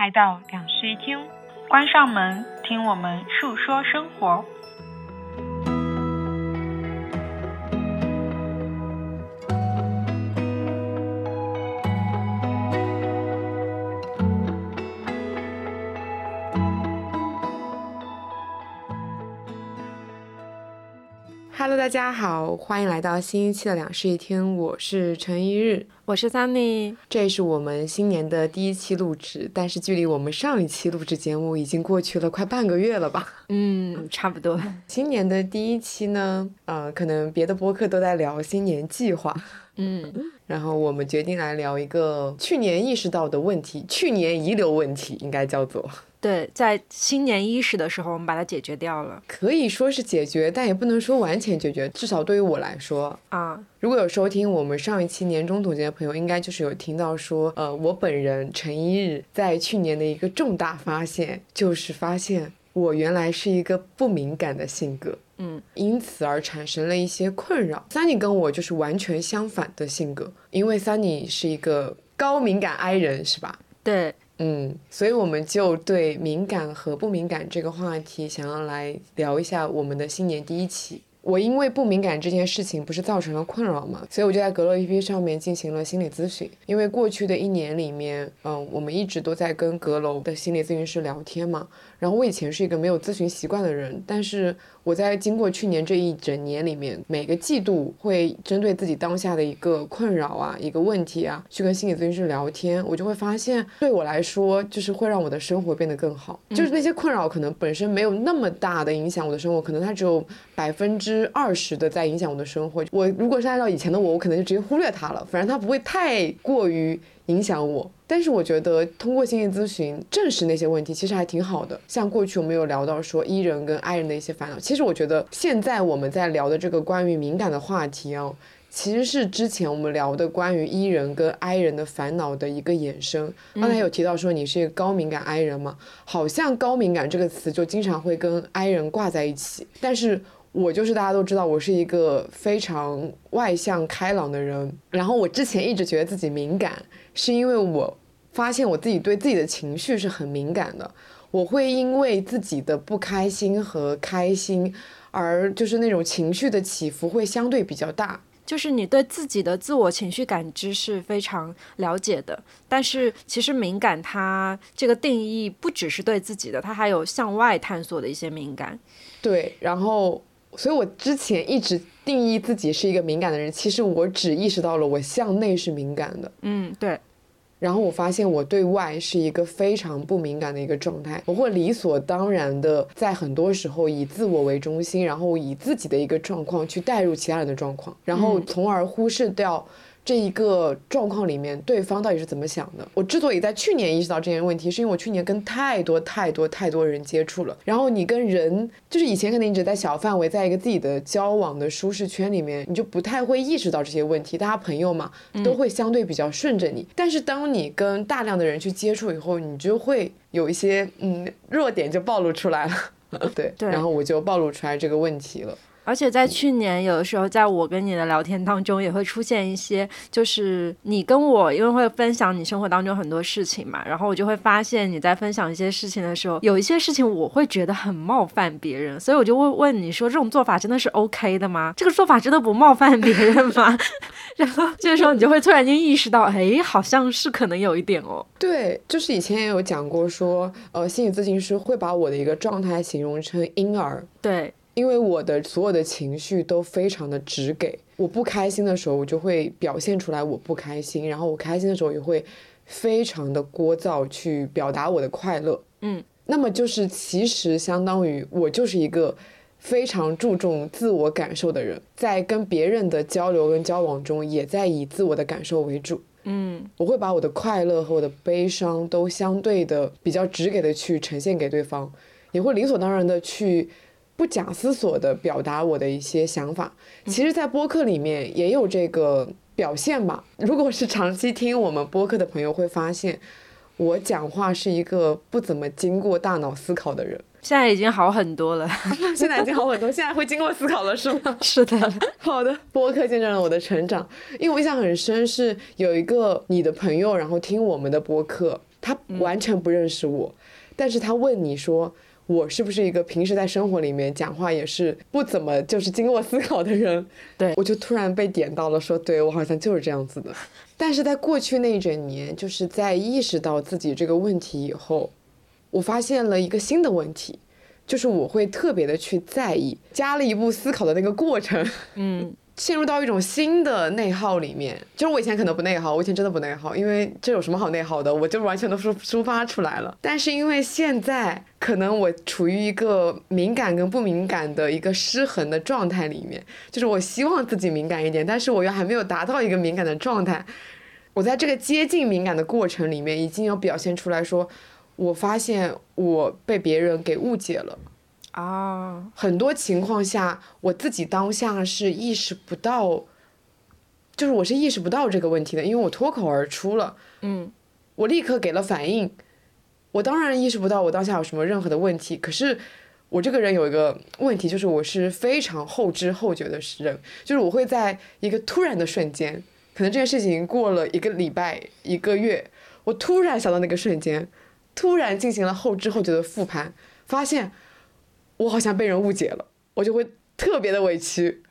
来到两室一厅，关上门，听我们诉说生活。大家好，欢迎来到新一期的两室一厅，我是陈一日，我是 Sunny，这是我们新年的第一期录制，但是距离我们上一期录制节目已经过去了快半个月了吧？嗯，差不多。新年的第一期呢，呃，可能别的播客都在聊新年计划，嗯，然后我们决定来聊一个去年意识到的问题，去年遗留问题，应该叫做。对，在新年伊始的时候，我们把它解决掉了。可以说是解决，但也不能说完全解决。至少对于我来说啊，如果有收听我们上一期年终总结的朋友，应该就是有听到说，呃，我本人陈一日在去年的一个重大发现，就是发现我原来是一个不敏感的性格，嗯，因此而产生了一些困扰。Sunny 跟我就是完全相反的性格，因为 Sunny 是一个高敏感 I 人，是吧？对。嗯，所以我们就对敏感和不敏感这个话题，想要来聊一下我们的新年第一期。我因为不敏感这件事情不是造成了困扰嘛，所以我就在阁楼 APP 上面进行了心理咨询。因为过去的一年里面，嗯，我们一直都在跟阁楼的心理咨询师聊天嘛。然后我以前是一个没有咨询习惯的人，但是我在经过去年这一整年里面，每个季度会针对自己当下的一个困扰啊、一个问题啊，去跟心理咨询师聊天，我就会发现，对我来说，就是会让我的生活变得更好。就是那些困扰可能本身没有那么大的影响我的生活，可能它只有百分之二十的在影响我的生活。我如果是按照以前的我，我可能就直接忽略它了，反正它不会太过于。影响我，但是我觉得通过心理咨询证实那些问题，其实还挺好的。像过去我们有聊到说 E 人跟 I 人的一些烦恼，其实我觉得现在我们在聊的这个关于敏感的话题啊，其实是之前我们聊的关于 E 人跟 I 人的烦恼的一个衍生。刚才有提到说你是一个高敏感 I 人嘛，好像高敏感这个词就经常会跟 I 人挂在一起，但是。我就是大家都知道，我是一个非常外向开朗的人。然后我之前一直觉得自己敏感，是因为我发现我自己对自己的情绪是很敏感的。我会因为自己的不开心和开心，而就是那种情绪的起伏会相对比较大。就是你对自己的自我情绪感知是非常了解的，但是其实敏感它这个定义不只是对自己的，它还有向外探索的一些敏感。对，然后。所以，我之前一直定义自己是一个敏感的人，其实我只意识到了我向内是敏感的。嗯，对。然后我发现我对外是一个非常不敏感的一个状态，我会理所当然的在很多时候以自我为中心，然后以自己的一个状况去带入其他人的状况，然后从而忽视掉。这一个状况里面，对方到底是怎么想的？我之所以在去年意识到这些问题，是因为我去年跟太多太多太多人接触了。然后你跟人，就是以前可能一直在小范围，在一个自己的交往的舒适圈里面，你就不太会意识到这些问题。大家朋友嘛，都会相对比较顺着你。但是当你跟大量的人去接触以后，你就会有一些嗯弱点就暴露出来了。对，然后我就暴露出来这个问题了。而且在去年，有的时候在我跟你的聊天当中，也会出现一些，就是你跟我，因为会分享你生活当中很多事情嘛，然后我就会发现你在分享一些事情的时候，有一些事情我会觉得很冒犯别人，所以我就会问你说，这种做法真的是 OK 的吗？这个做法真的不冒犯别人吗？然后这个时候你就会突然间意识到，哎，好像是可能有一点哦。对，就是以前也有讲过说，呃，心理咨询师会把我的一个状态形容成婴儿。对。因为我的所有的情绪都非常的直给，我不开心的时候，我就会表现出来我不开心，然后我开心的时候也会非常的聒噪去表达我的快乐。嗯，那么就是其实相当于我就是一个非常注重自我感受的人，在跟别人的交流跟交往中，也在以自我的感受为主。嗯，我会把我的快乐和我的悲伤都相对的比较直给的去呈现给对方，也会理所当然的去。不假思索的表达我的一些想法，其实，在播客里面也有这个表现吧。如果是长期听我们播客的朋友，会发现我讲话是一个不怎么经过大脑思考的人。现在已经好很多了，现在已经好很多，现在会经过思考了，是吗？是的。好的，播客见证了我的成长。因为我印象很深，是有一个你的朋友，然后听我们的播客。他完全不认识我，但是他问你说。我是不是一个平时在生活里面讲话也是不怎么就是经过思考的人？对，我就突然被点到了，说对我好像就是这样子的。但是在过去那一整年，就是在意识到自己这个问题以后，我发现了一个新的问题，就是我会特别的去在意，加了一步思考的那个过程。嗯。陷入到一种新的内耗里面，就是我以前可能不内耗，我以前真的不内耗，因为这有什么好内耗的？我就完全都抒抒发出来了。但是因为现在可能我处于一个敏感跟不敏感的一个失衡的状态里面，就是我希望自己敏感一点，但是我又还没有达到一个敏感的状态。我在这个接近敏感的过程里面，已经有表现出来说，我发现我被别人给误解了。啊，很多情况下，我自己当下是意识不到，就是我是意识不到这个问题的，因为我脱口而出了，嗯，我立刻给了反应，我当然意识不到我当下有什么任何的问题，可是我这个人有一个问题，就是我是非常后知后觉的人，就是我会在一个突然的瞬间，可能这件事情过了一个礼拜、一个月，我突然想到那个瞬间，突然进行了后知后觉的复盘，发现。我好像被人误解了，我就会特别的委屈。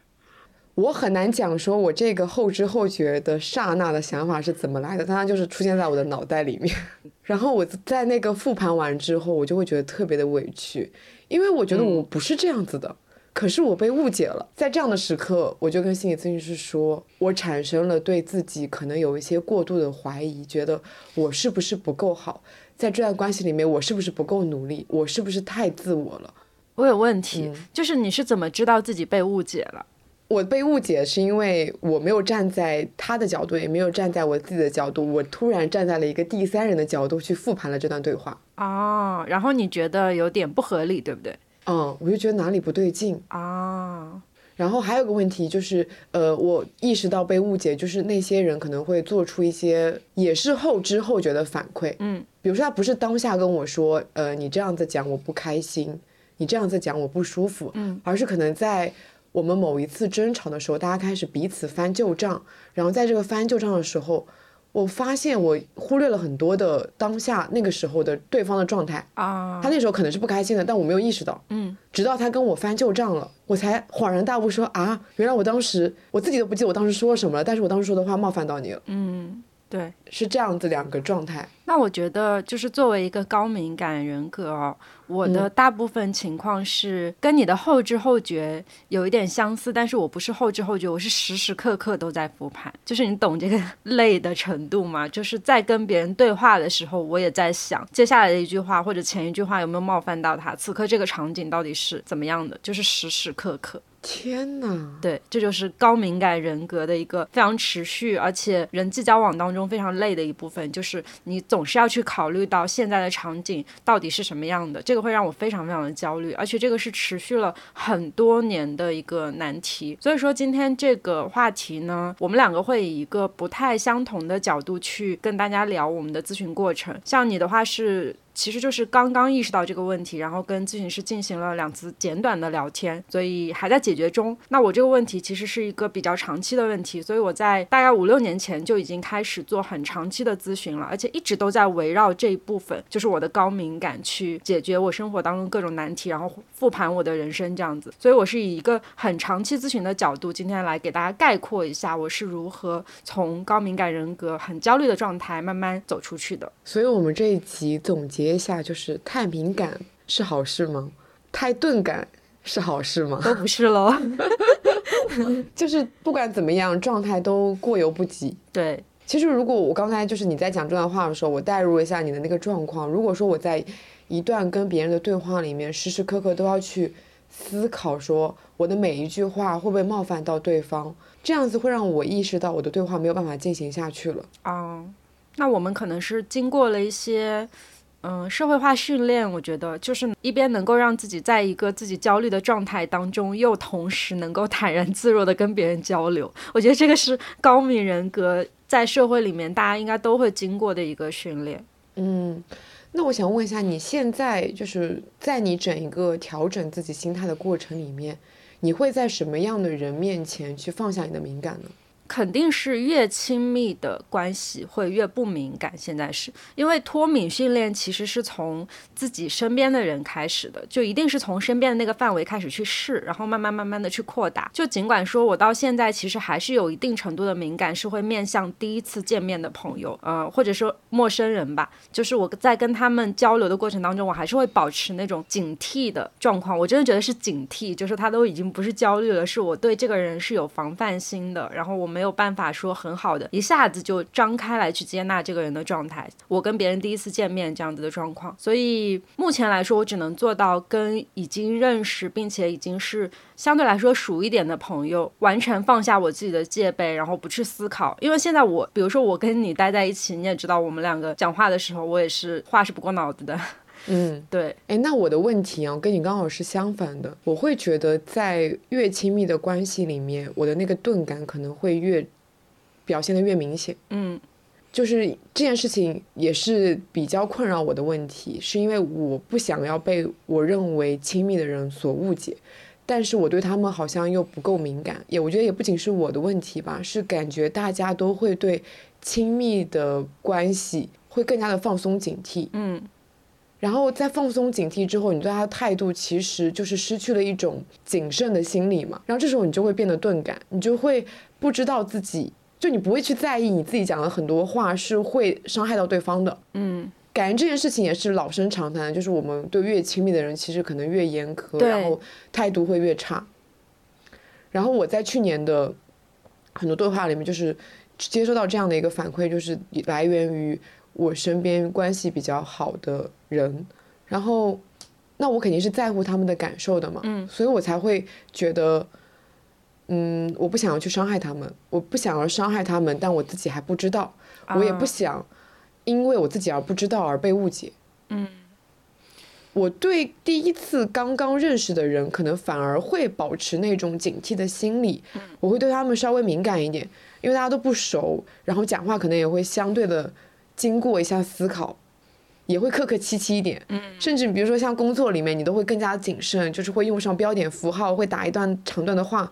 我很难讲说，我这个后知后觉的刹那的想法是怎么来的，它就是出现在我的脑袋里面。然后我在那个复盘完之后，我就会觉得特别的委屈，因为我觉得我不是这样子的，可是我被误解了。在这样的时刻，我就跟心理咨询师说，我产生了对自己可能有一些过度的怀疑，觉得我是不是不够好，在这段关系里面，我是不是不够努力，我是不是太自我了。我有问题，就是你是怎么知道自己被误解了？我被误解是因为我没有站在他的角度，也没有站在我自己的角度，我突然站在了一个第三人的角度去复盘了这段对话。哦，然后你觉得有点不合理，对不对？嗯，我就觉得哪里不对劲啊。然后还有个问题就是，呃，我意识到被误解，就是那些人可能会做出一些也是后知后觉的反馈。嗯，比如说他不是当下跟我说，呃，你这样子讲我不开心。你这样子讲我不舒服，嗯，而是可能在我们某一次争吵的时候，大家开始彼此翻旧账，然后在这个翻旧账的时候，我发现我忽略了很多的当下那个时候的对方的状态啊，他那时候可能是不开心的，但我没有意识到，嗯，直到他跟我翻旧账了，我才恍然大悟说啊，原来我当时我自己都不记得我当时说了什么了，但是我当时说的话冒犯到你了，嗯，对，是这样子两个状态。那我觉得就是作为一个高敏感人格哦。我的大部分情况是跟你的后知后觉有一点相似，但是我不是后知后觉，我是时时刻刻都在复盘。就是你懂这个累的程度吗？就是在跟别人对话的时候，我也在想接下来的一句话或者前一句话有没有冒犯到他，此刻这个场景到底是怎么样的？就是时时刻刻。天哪！对，这就是高敏感人格的一个非常持续，而且人际交往当中非常累的一部分，就是你总是要去考虑到现在的场景到底是什么样的，这个会让我非常非常的焦虑，而且这个是持续了很多年的一个难题。所以说今天这个话题呢，我们两个会以一个不太相同的角度去跟大家聊我们的咨询过程。像你的话是。其实就是刚刚意识到这个问题，然后跟咨询师进行了两次简短的聊天，所以还在解决中。那我这个问题其实是一个比较长期的问题，所以我在大概五六年前就已经开始做很长期的咨询了，而且一直都在围绕这一部分，就是我的高敏感去解决我生活当中各种难题，然后复盘我的人生这样子。所以我是以一个很长期咨询的角度，今天来给大家概括一下我是如何从高敏感人格很焦虑的状态慢慢走出去的。所以我们这一集总结。一下就是太敏感是好事吗？太钝感是好事吗？都不是喽。就是不管怎么样，状态都过犹不及。对，其实如果我刚才就是你在讲这段话的时候，我代入一下你的那个状况。如果说我在一段跟别人的对话里面，时时刻刻都要去思考，说我的每一句话会不会冒犯到对方，这样子会让我意识到我的对话没有办法进行下去了。啊。那我们可能是经过了一些，嗯，社会化训练。我觉得就是一边能够让自己在一个自己焦虑的状态当中，又同时能够坦然自若的跟别人交流。我觉得这个是高敏人格在社会里面大家应该都会经过的一个训练。嗯，那我想问一下，你现在就是在你整一个调整自己心态的过程里面，你会在什么样的人面前去放下你的敏感呢？肯定是越亲密的关系会越不敏感。现在是因为脱敏训练其实是从自己身边的人开始的，就一定是从身边的那个范围开始去试，然后慢慢慢慢的去扩大。就尽管说我到现在其实还是有一定程度的敏感，是会面向第一次见面的朋友，呃，或者说陌生人吧。就是我在跟他们交流的过程当中，我还是会保持那种警惕的状况。我真的觉得是警惕，就是他都已经不是焦虑了，是我对这个人是有防范心的，然后我们。没有办法说很好的一下子就张开来去接纳这个人的状态，我跟别人第一次见面这样子的状况，所以目前来说，我只能做到跟已经认识并且已经是相对来说熟一点的朋友，完全放下我自己的戒备，然后不去思考。因为现在我，比如说我跟你待在一起，你也知道，我们两个讲话的时候，我也是话是不过脑子的。嗯，对，哎，那我的问题啊，跟你刚好是相反的。我会觉得，在越亲密的关系里面，我的那个钝感可能会越表现的越明显。嗯，就是这件事情也是比较困扰我的问题，是因为我不想要被我认为亲密的人所误解，但是我对他们好像又不够敏感。也我觉得也不仅是我的问题吧，是感觉大家都会对亲密的关系会更加的放松警惕。嗯。然后在放松警惕之后，你对他的态度其实就是失去了一种谨慎的心理嘛。然后这时候你就会变得钝感，你就会不知道自己，就你不会去在意你自己讲的很多话是会伤害到对方的。嗯，感觉这件事情也是老生常谈，就是我们对越亲密的人，其实可能越严苛，然后态度会越差。然后我在去年的很多对话里面，就是接收到这样的一个反馈，就是来源于。我身边关系比较好的人，然后，那我肯定是在乎他们的感受的嘛，嗯，所以我才会觉得，嗯，我不想要去伤害他们，我不想要伤害他们，但我自己还不知道，我也不想因为我自己而不知道而被误解，嗯，我对第一次刚刚认识的人，可能反而会保持那种警惕的心理，我会对他们稍微敏感一点，因为大家都不熟，然后讲话可能也会相对的。经过一下思考，也会客客气气一点，嗯，甚至比如说像工作里面，你都会更加谨慎，就是会用上标点符号，会打一段长段的话。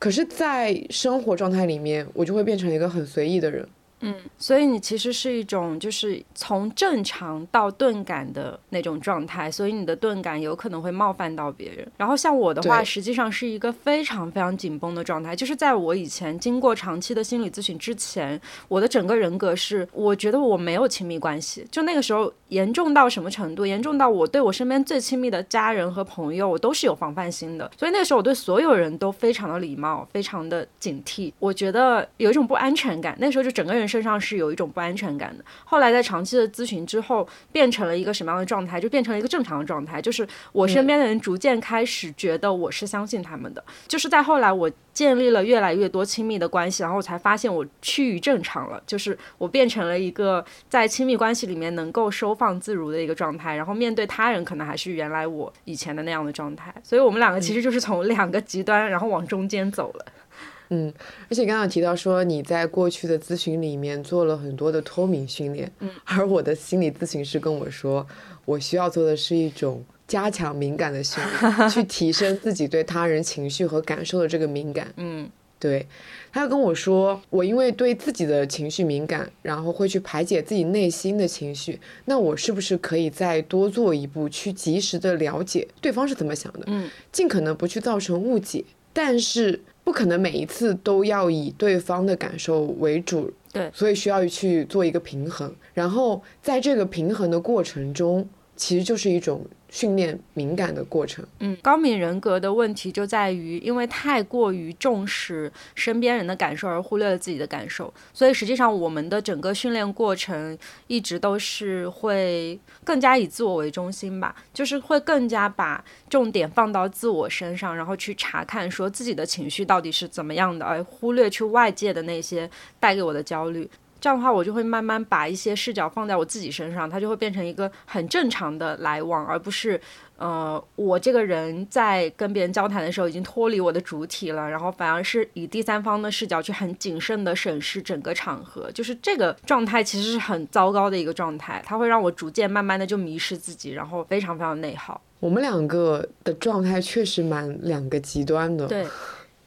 可是，在生活状态里面，我就会变成一个很随意的人。嗯，所以你其实是一种就是从正常到钝感的那种状态，所以你的钝感有可能会冒犯到别人。然后像我的话，实际上是一个非常非常紧绷的状态，就是在我以前经过长期的心理咨询之前，我的整个人格是我觉得我没有亲密关系，就那个时候严重到什么程度？严重到我对我身边最亲密的家人和朋友，我都是有防范心的。所以那个时候我对所有人都非常的礼貌，非常的警惕。我觉得有一种不安全感，那时候就整个人。身上是有一种不安全感的。后来在长期的咨询之后，变成了一个什么样的状态？就变成了一个正常的状态，就是我身边的人逐渐开始觉得我是相信他们的。就是在后来我建立了越来越多亲密的关系，然后我才发现我趋于正常了，就是我变成了一个在亲密关系里面能够收放自如的一个状态。然后面对他人，可能还是原来我以前的那样的状态。所以我们两个其实就是从两个极端，然后往中间走了。嗯，而且刚刚提到说你在过去的咨询里面做了很多的脱敏训练，嗯，而我的心理咨询师跟我说，我需要做的是一种加强敏感的训练，去提升自己对他人情绪和感受的这个敏感。嗯，对，他又跟我说，我因为对自己的情绪敏感，然后会去排解自己内心的情绪，那我是不是可以再多做一步，去及时的了解对方是怎么想的，嗯，尽可能不去造成误解，但是。不可能每一次都要以对方的感受为主，对，所以需要去做一个平衡。然后在这个平衡的过程中，其实就是一种。训练敏感的过程，嗯，高敏人格的问题就在于，因为太过于重视身边人的感受而忽略了自己的感受，所以实际上我们的整个训练过程一直都是会更加以自我为中心吧，就是会更加把重点放到自我身上，然后去查看说自己的情绪到底是怎么样的，而忽略去外界的那些带给我的焦虑。这样的话，我就会慢慢把一些视角放在我自己身上，它就会变成一个很正常的来往，而不是，呃，我这个人在跟别人交谈的时候已经脱离我的主体了，然后反而是以第三方的视角去很谨慎的审视整个场合，就是这个状态其实是很糟糕的一个状态，它会让我逐渐慢慢的就迷失自己，然后非常非常内耗。我们两个的状态确实蛮两个极端的。对。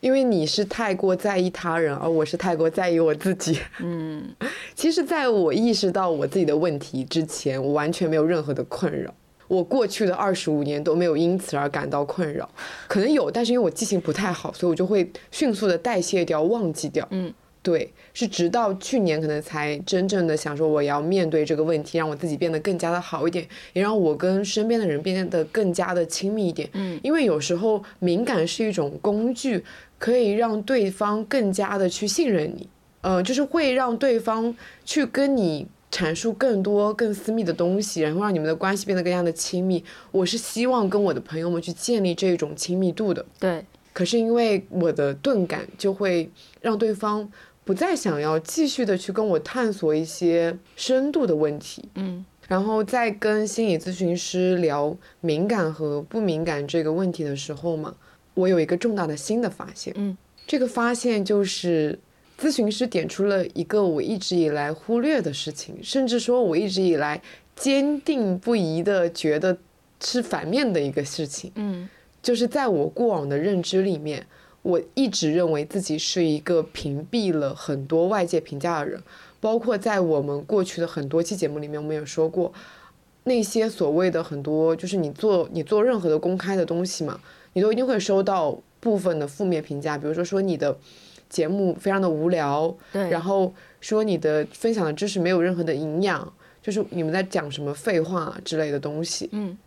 因为你是太过在意他人，而我是太过在意我自己。嗯，其实，在我意识到我自己的问题之前，我完全没有任何的困扰。我过去的二十五年都没有因此而感到困扰，可能有，但是因为我记性不太好，所以我就会迅速的代谢掉、忘记掉。嗯，对，是直到去年可能才真正的想说我要面对这个问题，让我自己变得更加的好一点，也让我跟身边的人变得更加的亲密一点。嗯，因为有时候敏感是一种工具，可以让对方更加的去信任你，呃，就是会让对方去跟你。阐述更多更私密的东西，然后让你们的关系变得更加的亲密。我是希望跟我的朋友们去建立这种亲密度的。对。可是因为我的钝感，就会让对方不再想要继续的去跟我探索一些深度的问题。嗯。然后在跟心理咨询师聊敏感和不敏感这个问题的时候嘛，我有一个重大的新的发现。嗯。这个发现就是。咨询师点出了一个我一直以来忽略的事情，甚至说我一直以来坚定不移的觉得是反面的一个事情。嗯，就是在我过往的认知里面，我一直认为自己是一个屏蔽了很多外界评价的人，包括在我们过去的很多期节目里面，我们有说过那些所谓的很多，就是你做你做任何的公开的东西嘛，你都一定会收到部分的负面评价，比如说说你的。节目非常的无聊，对，然后说你的分享的知识没有任何的营养，就是你们在讲什么废话之类的东西，嗯，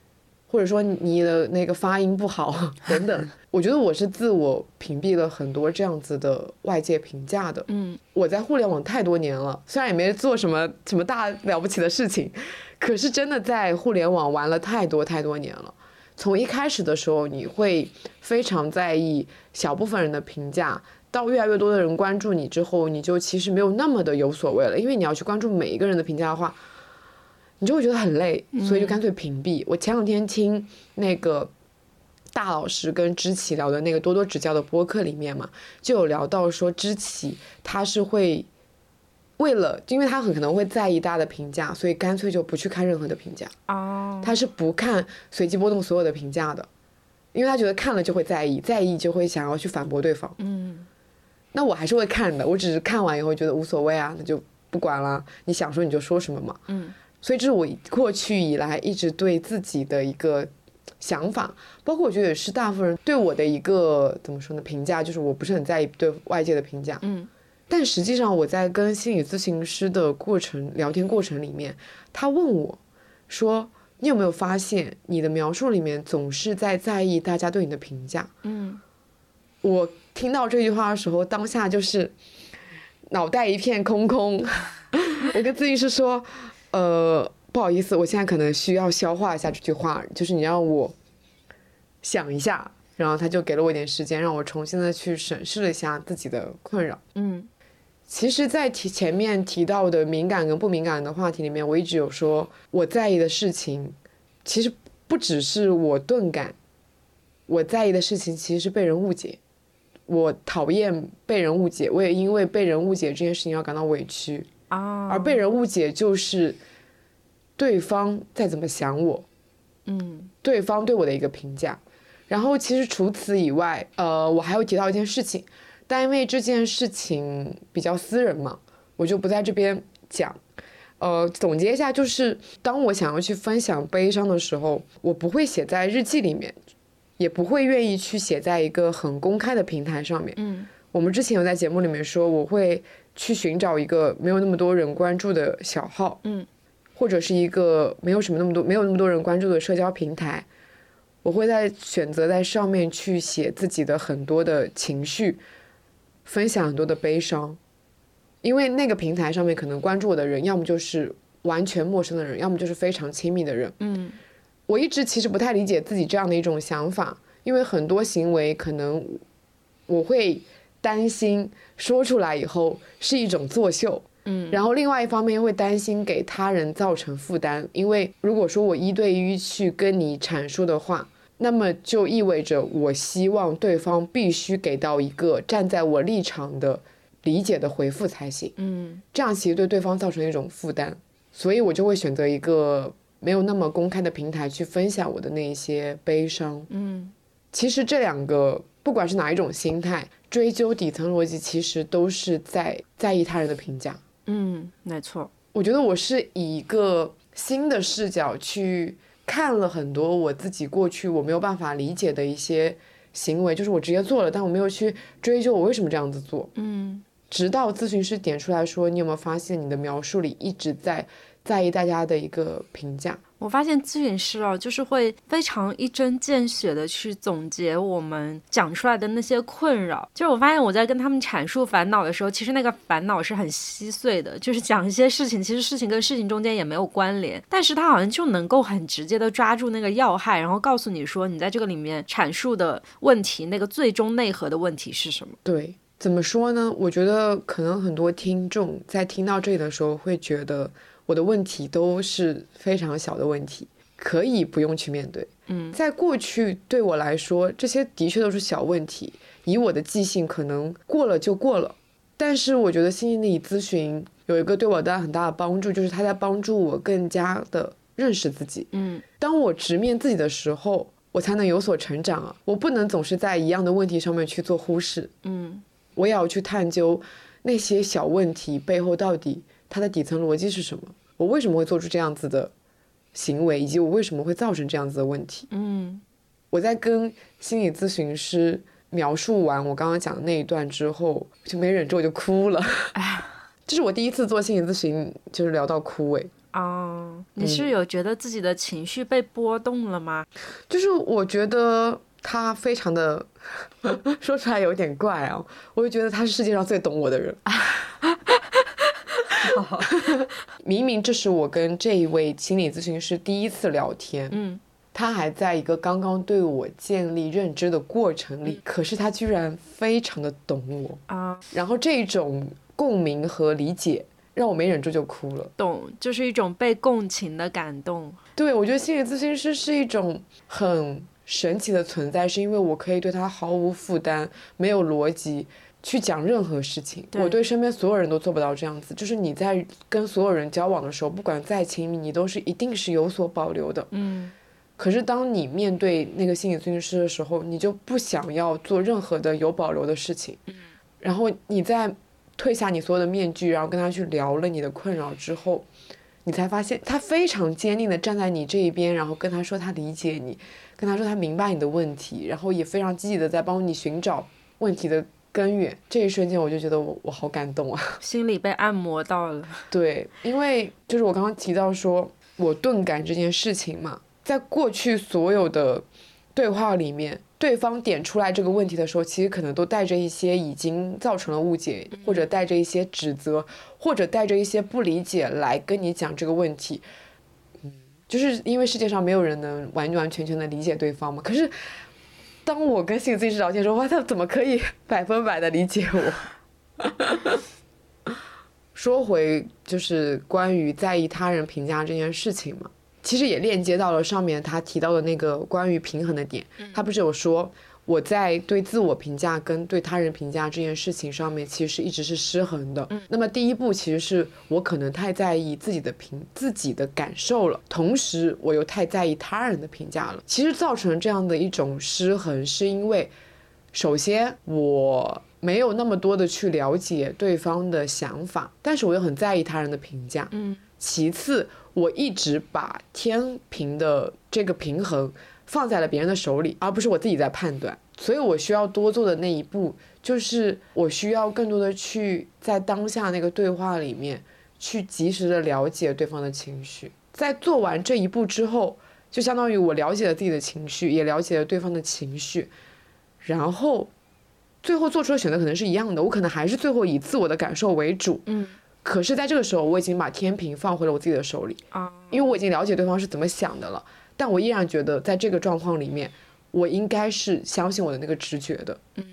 或者说你的那个发音不好等等，我觉得我是自我屏蔽了很多这样子的外界评价的，嗯，我在互联网太多年了，虽然也没做什么什么大了不起的事情，可是真的在互联网玩了太多太多年了，从一开始的时候你会非常在意小部分人的评价。到越来越多的人关注你之后，你就其实没有那么的有所谓了，因为你要去关注每一个人的评价的话，你就会觉得很累，所以就干脆屏蔽。我前两天听那个大老师跟知棋聊的那个多多指教的播客里面嘛，就有聊到说知棋他是会为了，因为他很可能会在意大家的评价，所以干脆就不去看任何的评价。哦，他是不看随机波动所有的评价的，因为他觉得看了就会在意，在意就会想要去反驳对方。嗯。那我还是会看的，我只是看完以后觉得无所谓啊，那就不管了。你想说你就说什么嘛。嗯。所以这是我过去以来一直对自己的一个想法，包括我觉得也是大部分人对我的一个怎么说呢评价，就是我不是很在意对外界的评价。嗯。但实际上我在跟心理咨询师的过程聊天过程里面，他问我，说你有没有发现你的描述里面总是在在意大家对你的评价？嗯。我。听到这句话的时候，当下就是脑袋一片空空。我跟咨询师说：“呃，不好意思，我现在可能需要消化一下这句话，就是你让我想一下。”然后他就给了我一点时间，让我重新的去审视了一下自己的困扰。嗯，其实，在提前面提到的敏感跟不敏感的话题里面，我一直有说我在意的事情，其实不只是我钝感，我在意的事情其实是被人误解。我讨厌被人误解，我也因为被人误解这件事情要感到委屈啊。而被人误解就是对方在怎么想我，嗯，对方对我的一个评价。然后其实除此以外，呃，我还有提到一件事情，但因为这件事情比较私人嘛，我就不在这边讲。呃，总结一下，就是当我想要去分享悲伤的时候，我不会写在日记里面。也不会愿意去写在一个很公开的平台上面。嗯，我们之前有在节目里面说，我会去寻找一个没有那么多人关注的小号，嗯，或者是一个没有什么那么多没有那么多人关注的社交平台，我会在选择在上面去写自己的很多的情绪，分享很多的悲伤，因为那个平台上面可能关注我的人，要么就是完全陌生的人，要么就是非常亲密的人。嗯。我一直其实不太理解自己这样的一种想法，因为很多行为可能我会担心说出来以后是一种作秀，嗯，然后另外一方面又会担心给他人造成负担，因为如果说我一对一去跟你阐述的话，那么就意味着我希望对方必须给到一个站在我立场的理解的回复才行，嗯，这样其实对对方造成一种负担，所以我就会选择一个。没有那么公开的平台去分享我的那些悲伤。嗯，其实这两个不管是哪一种心态，追究底层逻辑，其实都是在在意他人的评价。嗯，没错。我觉得我是以一个新的视角去看了很多我自己过去我没有办法理解的一些行为，就是我直接做了，但我没有去追究我为什么这样子做。嗯直到咨询师点出来说，你有没有发现你的描述里一直在在意大家的一个评价？我发现咨询师哦，就是会非常一针见血的去总结我们讲出来的那些困扰。就是我发现我在跟他们阐述烦恼的时候，其实那个烦恼是很稀碎的，就是讲一些事情，其实事情跟事情中间也没有关联，但是他好像就能够很直接的抓住那个要害，然后告诉你说，你在这个里面阐述的问题，那个最终内核的问题是什么。对，怎么说呢？我觉得可能很多听众在听到这里的时候会觉得我的问题都是非常小的问题，可以不用去面对。嗯，在过去对我来说，这些的确都是小问题，以我的记性可能过了就过了。但是我觉得心理咨询有一个对我带来很大的帮助，就是它在帮助我更加的认识自己。嗯当我直面自己的时候，我才能有所成长啊！我不能总是在一样的问题上面去做忽视，嗯我也要去探究那些小问题背后到底它的底层逻辑是什么，我为什么会做出这样子的行为，以及我为什么会造成这样子的问题。嗯我在跟心理咨询师描述完我刚刚讲的那一段之后，就没忍住我就哭了。哎这是我第一次做心理咨询，就是聊到哭诶。哦，你是有觉得自己的情绪被波动了吗？就是我觉得他非常的，说出来有点怪啊，我就觉得他是世界上最懂我的人。明明这是我跟这一位心理咨询师第一次聊天，嗯。他还在一个刚刚对我建立认知的过程里，可是他居然非常的懂我，啊，然后这种共鸣和理解让我没忍住就哭了。懂，就是一种被共情的感动。对，我觉得心理咨询师是一种很神奇的存在，是因为我可以对他毫无负担、没有逻辑去讲任何事情。对我对身边所有人都做不到这样子，就是你在跟所有人交往的时候，不管再亲密，你都是一定是有所保留的。嗯可是当你面对那个心理咨询师的时候，你就不想要做任何的有保留的事情。然后你在褪下你所有的面具，然后跟他去聊了你的困扰之后，你才发现他非常坚定的站在你这一边，然后跟他说他理解你，跟他说他明白你的问题，然后也非常积极的在帮你寻找问题的根源。这一瞬间我就觉得我我好感动啊！心里被按摩到了。对，因为就是我刚刚提到说我钝感这件事情嘛，在过去所有的对话里面，对方点出来这个问题的时候，其实可能都带着一些已经造成了误解，或者带着一些指责，或者带着一些不理解来跟你讲这个问题。嗯，就是因为世界上没有人能完完全全的理解对方嘛。可是当我跟心理咨询师聊天的时候，哇，他怎么可以百分百的理解我？说回就是关于在意他人评价这件事情嘛，其实也链接到了上面他提到的那个关于平衡的点。他不是有说我在对自我评价跟对他人评价这件事情上面，其实一直是失衡的。那么第一步其实是我可能太在意自己的评自己的感受了，同时我又太在意他人的评价了。其实造成这样的一种失衡，是因为首先我没有那么多的去了解对方的想法，但是我又很在意他人的评价。嗯其次，我一直把天平的这个平衡放在了别人的手里，而不是我自己在判断。所以我需要多做的那一步，就是我需要更多的去在当下那个对话里面，去及时的了解对方的情绪。在做完这一步之后，就相当于我了解了自己的情绪，也了解了对方的情绪，然后最后做出的选择可能是一样的，我可能还是最后以自我的感受为主。嗯可是，在这个时候，我已经把天平放回了我自己的手里，啊，因为我已经了解对方是怎么想的了。但我依然觉得，在这个状况里面，我应该是相信我的那个直觉的。嗯，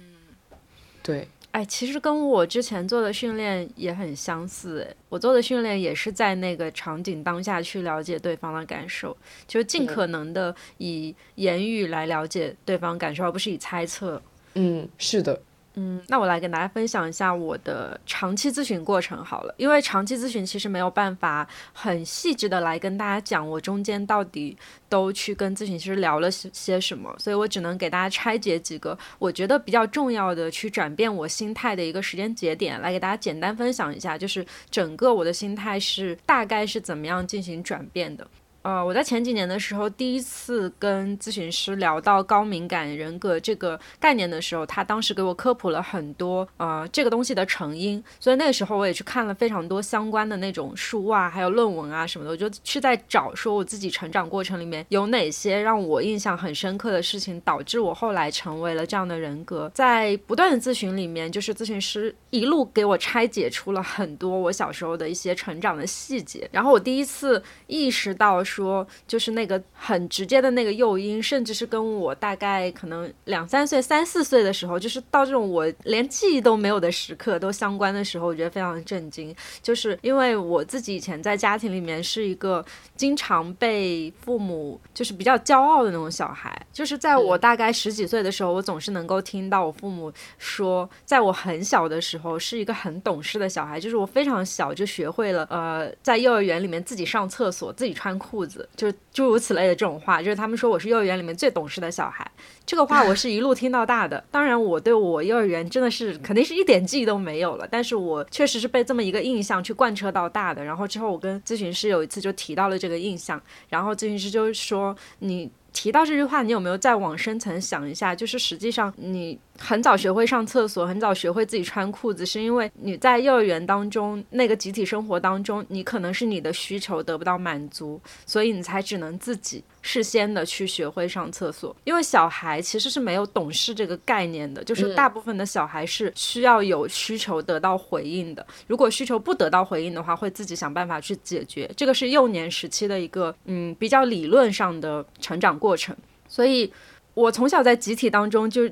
对，哎，其实跟我之前做的训练也很相似。哎，我做的训练也是在那个场景当下去了解对方的感受，就是尽可能的以言语来了解对方感受，而不是以猜测。嗯，是的，嗯，那我来跟大家分享一下我的长期咨询过程好了，因为长期咨询其实没有办法很细致的来跟大家讲我中间到底都去跟咨询师聊了些什么，所以我只能给大家拆解几个我觉得比较重要的去转变我心态的一个时间节点，来给大家简单分享一下，就是整个我的心态是大概是怎么样进行转变的。呃，我在前几年的时候，第一次跟咨询师聊到高敏感人格这个概念的时候，他当时给我科普了很多呃这个东西的成因，所以那个时候我也去看了非常多相关的那种书啊，还有论文啊什么的，我就去在找说我自己成长过程里面有哪些让我印象很深刻的事情，导致我后来成为了这样的人格。在不断的咨询里面，就是咨询师一路给我拆解出了很多我小时候的一些成长的细节，然后我第一次意识到。说就是那个很直接的那个诱因，甚至是跟我大概可能两三岁、三四岁的时候，就是到这种我连记忆都没有的时刻都相关的时候，我觉得非常震惊。就是因为我自己以前在家庭里面是一个经常被父母就是比较骄傲的那种小孩，就是在我大概十几岁的时候，我总是能够听到我父母说，在我很小的时候是一个很懂事的小孩，就是我非常小就学会了呃，在幼儿园里面自己上厕所、自己穿裤。就诸如此类的这种话，就是他们说我是幼儿园里面最懂事的小孩。这个话我是一路听到大的。当然，我对我幼儿园真的是肯定是一点记忆都没有了，但是我确实是被这么一个印象去贯彻到大的。然后之后我跟咨询师有一次就提到了这个印象，然后咨询师就说你。提到这句话，你有没有再往深层想一下？就是实际上，你很早学会上厕所，很早学会自己穿裤子，是因为你在幼儿园当中那个集体生活当中，你可能是你的需求得不到满足，所以你才只能自己。事先的去学会上厕所，因为小孩其实是没有懂事这个概念的，就是大部分的小孩是需要有需求得到回应的。如果需求不得到回应的话，会自己想办法去解决。这个是幼年时期的一个嗯比较理论上的成长过程。所以，我从小在集体当中就。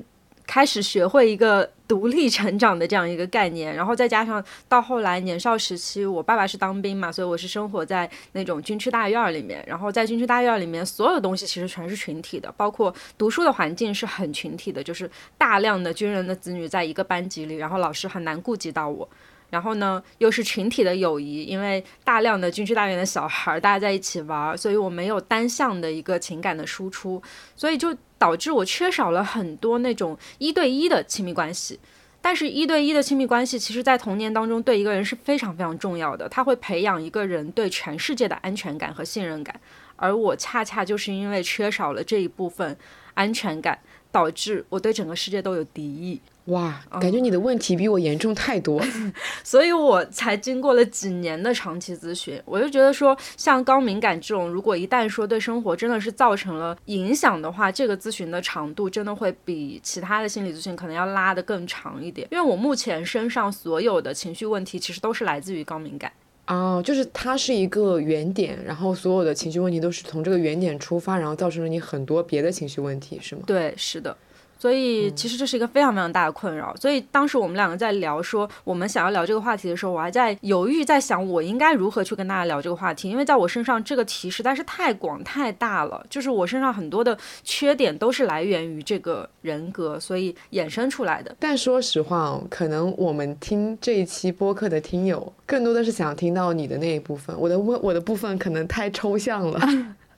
开始学会一个独立成长的这样一个概念，然后再加上到后来年少时期，我爸爸是当兵嘛，所以我是生活在那种军区大院里面。然后在军区大院里面，所有东西其实全是群体的，包括读书的环境是很群体的，就是大量的军人的子女在一个班级里，然后老师很难顾及到我。然后呢，又是群体的友谊，因为大量的军区大院的小孩儿大家在一起玩，所以我没有单向的一个情感的输出，所以就。导致我缺少了很多那种一对一的亲密关系，但是，一对一的亲密关系，其实在童年当中对一个人是非常非常重要的，它会培养一个人对全世界的安全感和信任感，而我恰恰就是因为缺少了这一部分安全感，导致我对整个世界都有敌意。哇，感觉你的问题比我严重太多，所以我才经过了几年的长期咨询，我就觉得说，像高敏感这种，如果一旦说对生活真的是造成了影响的话，这个咨询的长度真的会比其他的心理咨询可能要拉得更长一点。因为我目前身上所有的情绪问题，其实都是来自于高敏感。哦，就是它是一个原点，然后所有的情绪问题都是从这个原点出发，然后造成了你很多别的情绪问题，是吗？对，是的。所以其实这是一个非常非常大的困扰。所以当时我们两个在聊说我们想要聊这个话题的时候，我还在犹豫，在想我应该如何去跟大家聊这个话题。因为在我身上这个题实在是太广太大了，就是我身上很多的缺点都是来源于这个人格，所以衍生出来的。但说实话，可能我们听这一期播客的听友更多的是想听到你的那一部分，我的问我的部分可能太抽象了。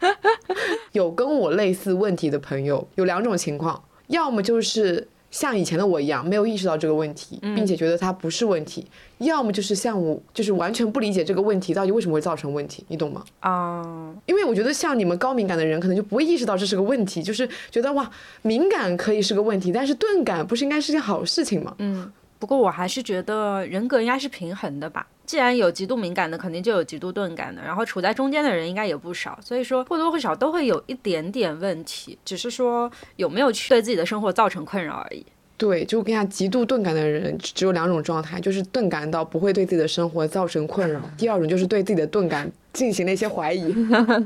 有跟我类似问题的朋友有两种情况。要么就是像以前的我一样，没有意识到这个问题，并且觉得它不是问题；要么就是像我，就是完全不理解这个问题到底为什么会造成问题，你懂吗？啊，因为我觉得像你们高敏感的人，可能就不会意识到这是个问题，就是觉得哇，敏感可以是个问题，但是钝感不是应该是件好事情吗？嗯。不过我还是觉得人格应该是平衡的吧。既然有极度敏感的，肯定就有极度钝感的，然后处在中间的人应该也不少。所以说或多或少都会有一点点问题，只是说有没有去对自己的生活造成困扰而已。对，就我跟你讲，极度钝感的人只有两种状态，就是钝感到不会对自己的生活造成困扰；第二种就是对自己的钝感进行了一些怀疑。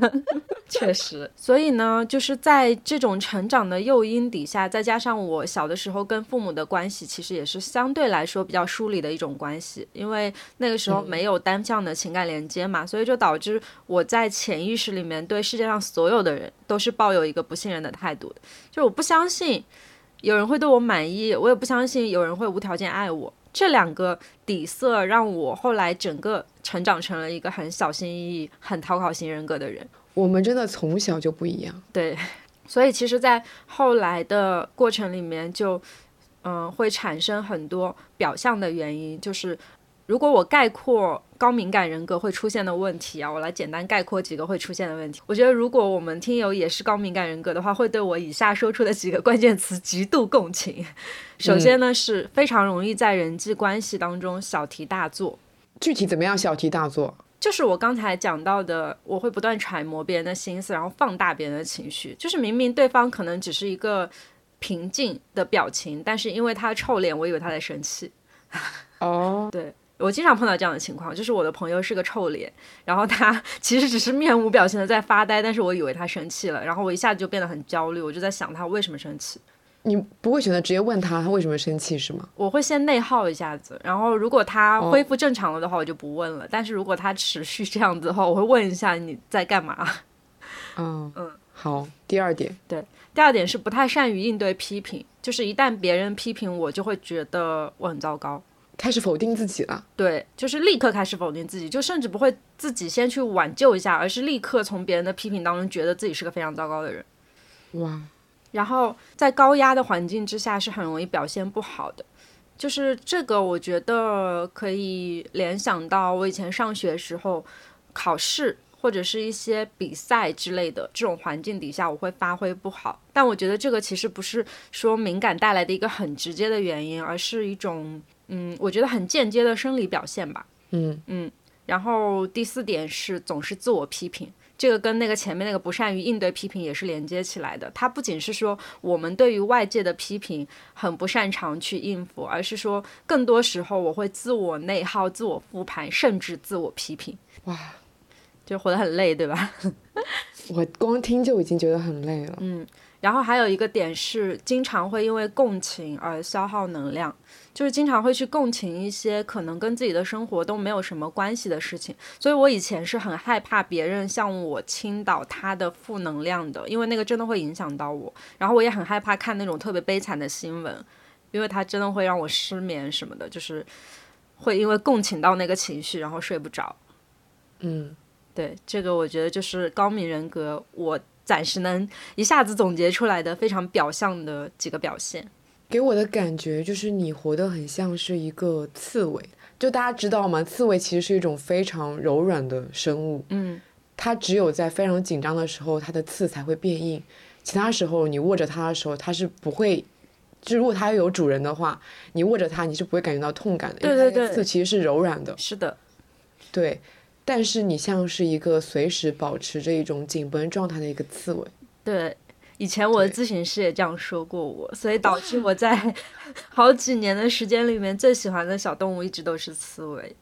确实，所以呢，就是在这种成长的诱因底下，再加上我小的时候跟父母的关系，其实也是相对来说比较疏离的一种关系，因为那个时候没有单向的情感连接嘛，所以就导致我在潜意识里面对世界上所有的人都是抱有一个不信任的态度的，就我不相信。有人会对我满意，我也不相信有人会无条件爱我。这两个底色让我后来整个成长成了一个很小心翼翼、很讨好型人格的人。我们真的从小就不一样。对，所以其实，在后来的过程里面，就嗯会产生很多表象的原因，就是如果我概括。高敏感人格会出现的问题啊，我来简单概括几个会出现的问题。我觉得如果我们听友也是高敏感人格的话，会对我以下说出的几个关键词极度共情。首先呢，是非常容易在人际关系当中小题大做。具体怎么样小题大做？就是我刚才讲到的，我会不断揣摩别人的心思，然后放大别人的情绪。就是明明对方可能只是一个平静的表情，但是因为他臭脸，我以为他在生气。哦，对。我经常碰到这样的情况，就是我的朋友是个臭脸，然后他 其实只是面无表情的在发呆，但是我以为他生气了，然后我一下子就变得很焦虑，我就在想他为什么生气。你不会选择直接问他他为什么生气是吗？我会先内耗一下子，然后如果他恢复正常了的话，我就不问了。但是如果他持续这样子的话，我会问一下你在干嘛。嗯嗯，好。第二点，对，第二点是不太善于应对批评，就是一旦别人批评我，就会觉得我很糟糕。开始否定自己了，对，就是立刻开始否定自己，就甚至不会自己先去挽救一下，而是立刻从别人的批评当中觉得自己是个非常糟糕的人。哇，然后在高压的环境之下是很容易表现不好的，就是这个我觉得可以联想到我以前上学时候考试或者是一些比赛之类的这种环境底下，我会发挥不好。但我觉得这个其实不是说敏感带来的一个很直接的原因，而是一种。嗯，我觉得很间接的生理表现吧。嗯嗯，然后第四点是总是自我批评，这个跟那个前面那个不善于应对批评也是连接起来的。它不仅是说我们对于外界的批评很不擅长去应付，而是说更多时候我会自我内耗、自我复盘，甚至自我批评。哇，就活得很累，对吧？我光听就已经觉得很累了。嗯，然后还有一个点是，经常会因为共情而消耗能量。就是经常会去共情一些可能跟自己的生活都没有什么关系的事情，所以我以前是很害怕别人向我倾倒他的负能量的，因为那个真的会影响到我。然后我也很害怕看那种特别悲惨的新闻，因为它真的会让我失眠什么的，就是会因为共情到那个情绪，然后睡不着。嗯，对，这个我觉得就是高敏人格，我暂时能一下子总结出来的非常表象的几个表现。给我的感觉就是你活得很像是一个刺猬，就大家知道吗？刺猬其实是一种非常柔软的生物，嗯，它只有在非常紧张的时候，它的刺才会变硬，其他时候你握着它的时候，它是不会，就如果它有主人的话，你握着它你是不会感觉到痛感的，对对对，刺其实是柔软的，是的，对，但是你像是一个随时保持着一种紧绷状态的一个刺猬，对。以前我的咨询师也这样说过我，所以导致 我在 好几年的时间里面最喜欢的小动物一直都是刺猬。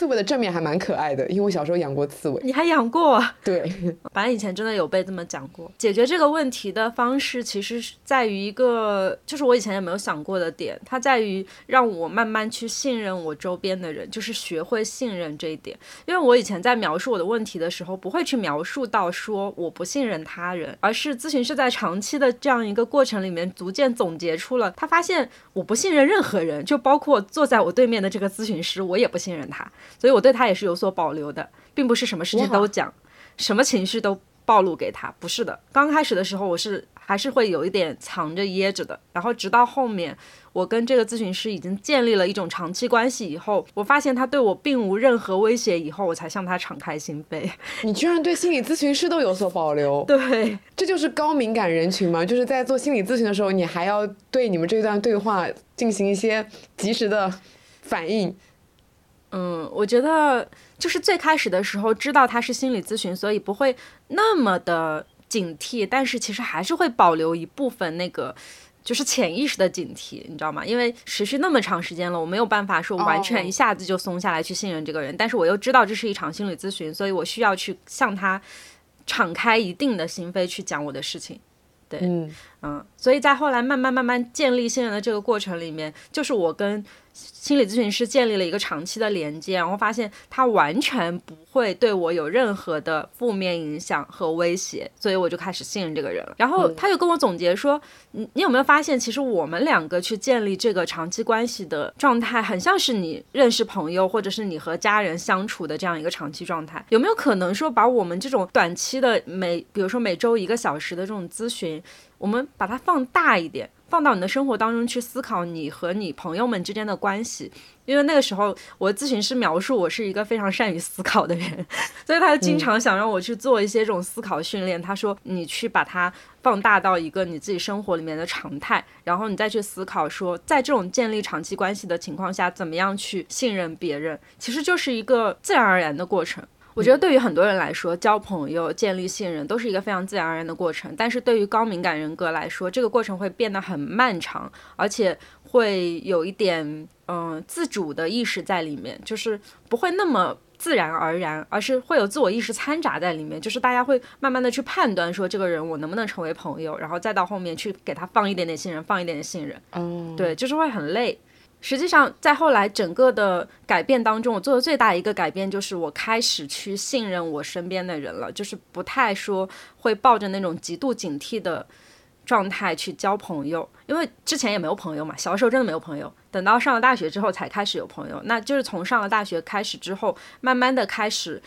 刺猬的正面还蛮可爱的，因为我小时候养过刺猬。你还养过？对，反正以前真的有被这么讲过。解决这个问题的方式，其实是在于一个，就是我以前也没有想过的点，它在于让我慢慢去信任我周边的人，就是学会信任这一点。因为我以前在描述我的问题的时候，不会去描述到说我不信任他人，而是咨询师在长期的这样一个过程里面，逐渐总结出了他发现我不信任任何人，就包括坐在我对面的这个咨询师，我也不信任他。所以我对他也是有所保留的，并不是什么事情都讲，什么情绪都暴露给他，不是的。刚开始的时候，我是还是会有一点藏着掖着的。然后直到后面，我跟这个咨询师已经建立了一种长期关系以后，我发现他对我并无任何威胁以后，我才向他敞开心扉。你居然对心理咨询师都有所保留？对，这就是高敏感人群嘛？就是在做心理咨询的时候，你还要对你们这段对话进行一些及时的反应。嗯，我觉得就是最开始的时候知道他是心理咨询，所以不会那么的警惕，但是其实还是会保留一部分那个就是潜意识的警惕，你知道吗？因为持续那么长时间了，我没有办法说完全一下子就松下来去信任这个人，但是我又知道这是一场心理咨询，所以我需要去向他敞开一定的心扉去讲我的事情。对，嗯嗯，所以在后来慢慢慢慢建立信任的这个过程里面，就是我跟心理咨询师建立了一个长期的连接，然后发现他完全不会对我有任何的负面影响和威胁，所以我就开始信任这个人了。然后他就跟我总结说，你你有没有发现，其实我们两个去建立这个长期关系的状态，很像是你认识朋友，或者是你和家人相处的这样一个长期状态。有没有可能说，把我们这种短期的每，比如说每周一个小时的这种咨询，我们把它放大一点，放到你的生活当中去思考你和你朋友们之间的关系。因为那个时候，我咨询师描述我是一个非常善于思考的人，所以他就经常想让我去做一些这种思考训练。他说：“你去把它放大到一个你自己生活里面的常态，然后你再去思考说，在这种建立长期关系的情况下，怎么样去信任别人，其实就是一个自然而然的过程。”我觉得对于很多人来说，交朋友、建立信任都是一个非常自然而然的过程。但是对于高敏感人格来说，这个过程会变得很漫长，而且会有一点嗯自主的意识在里面，就是不会那么自然而然，而是会有自我意识掺杂在里面。就是大家会慢慢的去判断说这个人我能不能成为朋友，然后再到后面去给他放一点点信任，放一点点信任。哦，对，就是会很累。实际上，在后来整个的改变当中，我做的最大一个改变就是我开始去信任我身边的人了，就是不太说会抱着那种极度警惕的状态去交朋友，因为之前也没有朋友嘛，小时候真的没有朋友，等到上了大学之后才开始有朋友，那就是从上了大学开始之后，慢慢的开始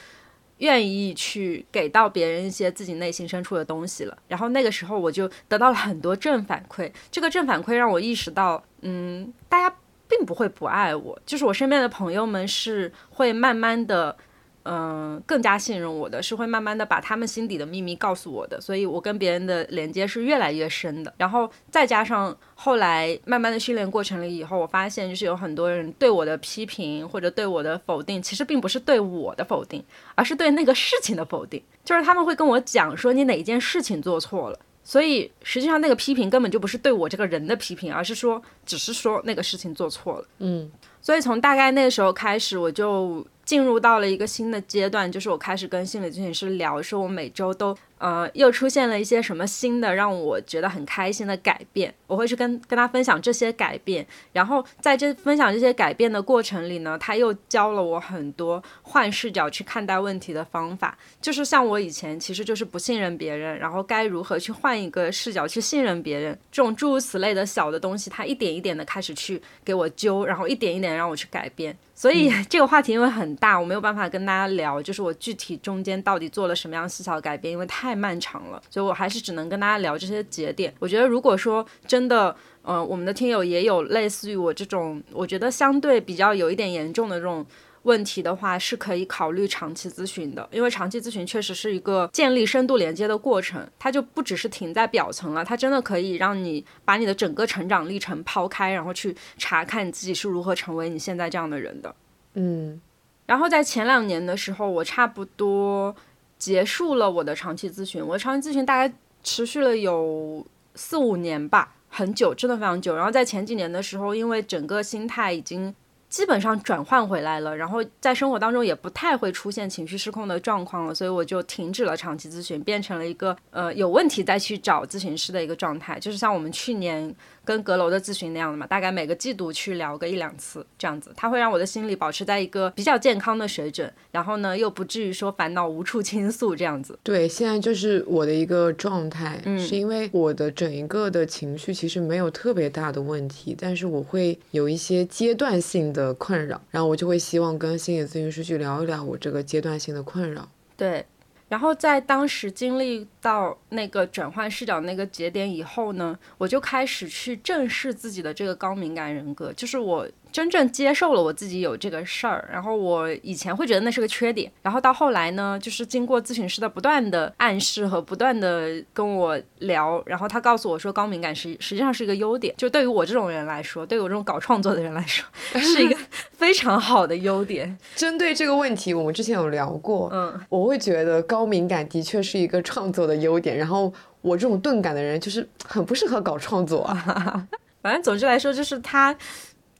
愿意去给到别人一些自己内心深处的东西了，然后那个时候我就得到了很多正反馈，这个正反馈让我意识到，嗯，大家。并不会不爱我，就是我身边的朋友们是会慢慢的，嗯，更加信任我的，是会慢慢的把他们心底的秘密告诉我的，所以我跟别人的连接是越来越深的。然后再加上后来慢慢的训练过程里以后，我发现就是有很多人对我的批评或者对我的否定，其实并不是对我的否定，而是对那个事情的否定，就是他们会跟我讲说你哪一件事情做错了。所以实际上那个批评根本就不是对我这个人的批评，而是说只是说那个事情做错了。嗯，所以从大概那个时候开始，我就进入到了一个新的阶段，就是我开始跟心理咨询师聊，说我每周都。呃，又出现了一些什么新的让我觉得很开心的改变，我会去跟跟他分享这些改变，然后在这分享这些改变的过程里呢，他又教了我很多换视角去看待问题的方法，就是像我以前其实就是不信任别人，然后该如何去换一个视角去信任别人，这种诸如此类的小的东西，他一点一点的开始去给我揪，然后一点一点让我去改变。所以 这个话题因为很大，我没有办法跟大家聊，就是我具体中间到底做了什么样细小的改变，因为太漫长了，所以我还是只能跟大家聊这些节点。我觉得如果说真的，嗯，我们的听友也有类似于我这种，我觉得相对比较有一点严重的这种。问题的话是可以考虑长期咨询的，因为长期咨询确实是一个建立深度连接的过程，它就不只是停在表层了，它真的可以让你把你的整个成长历程抛开，然后去查看你自己是如何成为你现在这样的人的。嗯，然后在前两年的时候，我差不多结束了我的长期咨询，我的长期咨询大概持续了有四五年吧，很久，真的非常久。然后在前几年的时候，因为整个心态已经。基本上转换回来了，然后在生活当中也不太会出现情绪失控的状况了，所以我就停止了长期咨询，变成了一个呃有问题再去找咨询师的一个状态，就是像我们去年。跟阁楼的咨询那样的嘛，大概每个季度去聊个一两次这样子，它会让我的心理保持在一个比较健康的水准，然后呢又不至于说烦恼无处倾诉这样子。对，现在就是我的一个状态，是因为我的整一个的情绪其实没有特别大的问题，但是我会有一些阶段性的困扰，然后我就会希望跟心理咨询师去聊一聊我这个阶段性的困扰。对。然后在当时经历到那个转换视角那个节点以后呢，我就开始去正视自己的这个高敏感人格，就是我。真正接受了我自己有这个事儿，然后我以前会觉得那是个缺点，然后到后来呢，就是经过咨询师的不断的暗示和不断的跟我聊，然后他告诉我说高敏感实实际上是一个优点，就对于我这种人来说，对于我这种搞创作的人来说，是一个非常好的优点。针对这个问题，我们之前有聊过，嗯，我会觉得高敏感的确是一个创作的优点，然后我这种钝感的人就是很不适合搞创作啊。反正总之来说，就是他。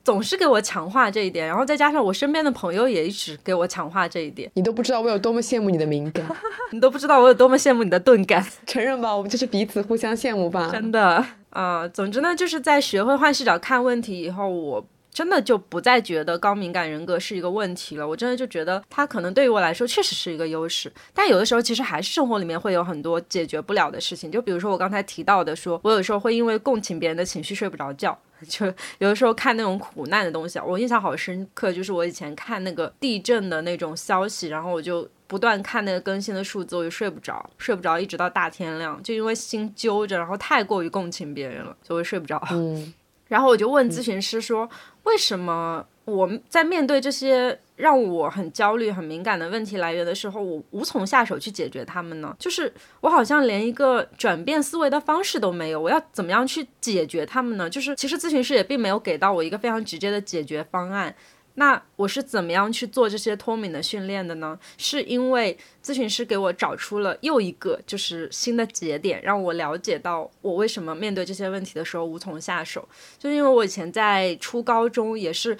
总是给我强化这一点，然后再加上我身边的朋友也一直给我强化这一点，你都不知道我有多么羡慕你的敏感，你都不知道我有多么羡慕你的钝感。承认吧，我们就是彼此互相羡慕吧。真的，啊，总之呢，就是在学会换视角看问题以后，我。真的就不再觉得高敏感人格是一个问题了，我真的就觉得它可能对于我来说确实是一个优势，但有的时候其实还是生活里面会有很多解决不了的事情，就比如说我刚才提到的，说我有时候会因为共情别人的情绪睡不着觉，就有的时候看那种苦难的东西，我印象好深刻，就是我以前看那个地震的那种消息，然后我就不断看那个更新的数字，我就睡不着，睡不着一直到大天亮，就因为心揪着，然后太过于共情别人了，就会睡不着。嗯。然后我就问咨询师说：“为什么我在面对这些让我很焦虑、很敏感的问题来源的时候，我无从下手去解决他们呢？就是我好像连一个转变思维的方式都没有，我要怎么样去解决他们呢？就是其实咨询师也并没有给到我一个非常直接的解决方案。”那我是怎么样去做这些脱敏的训练的呢？是因为咨询师给我找出了又一个就是新的节点，让我了解到我为什么面对这些问题的时候无从下手。就因为我以前在初高中也是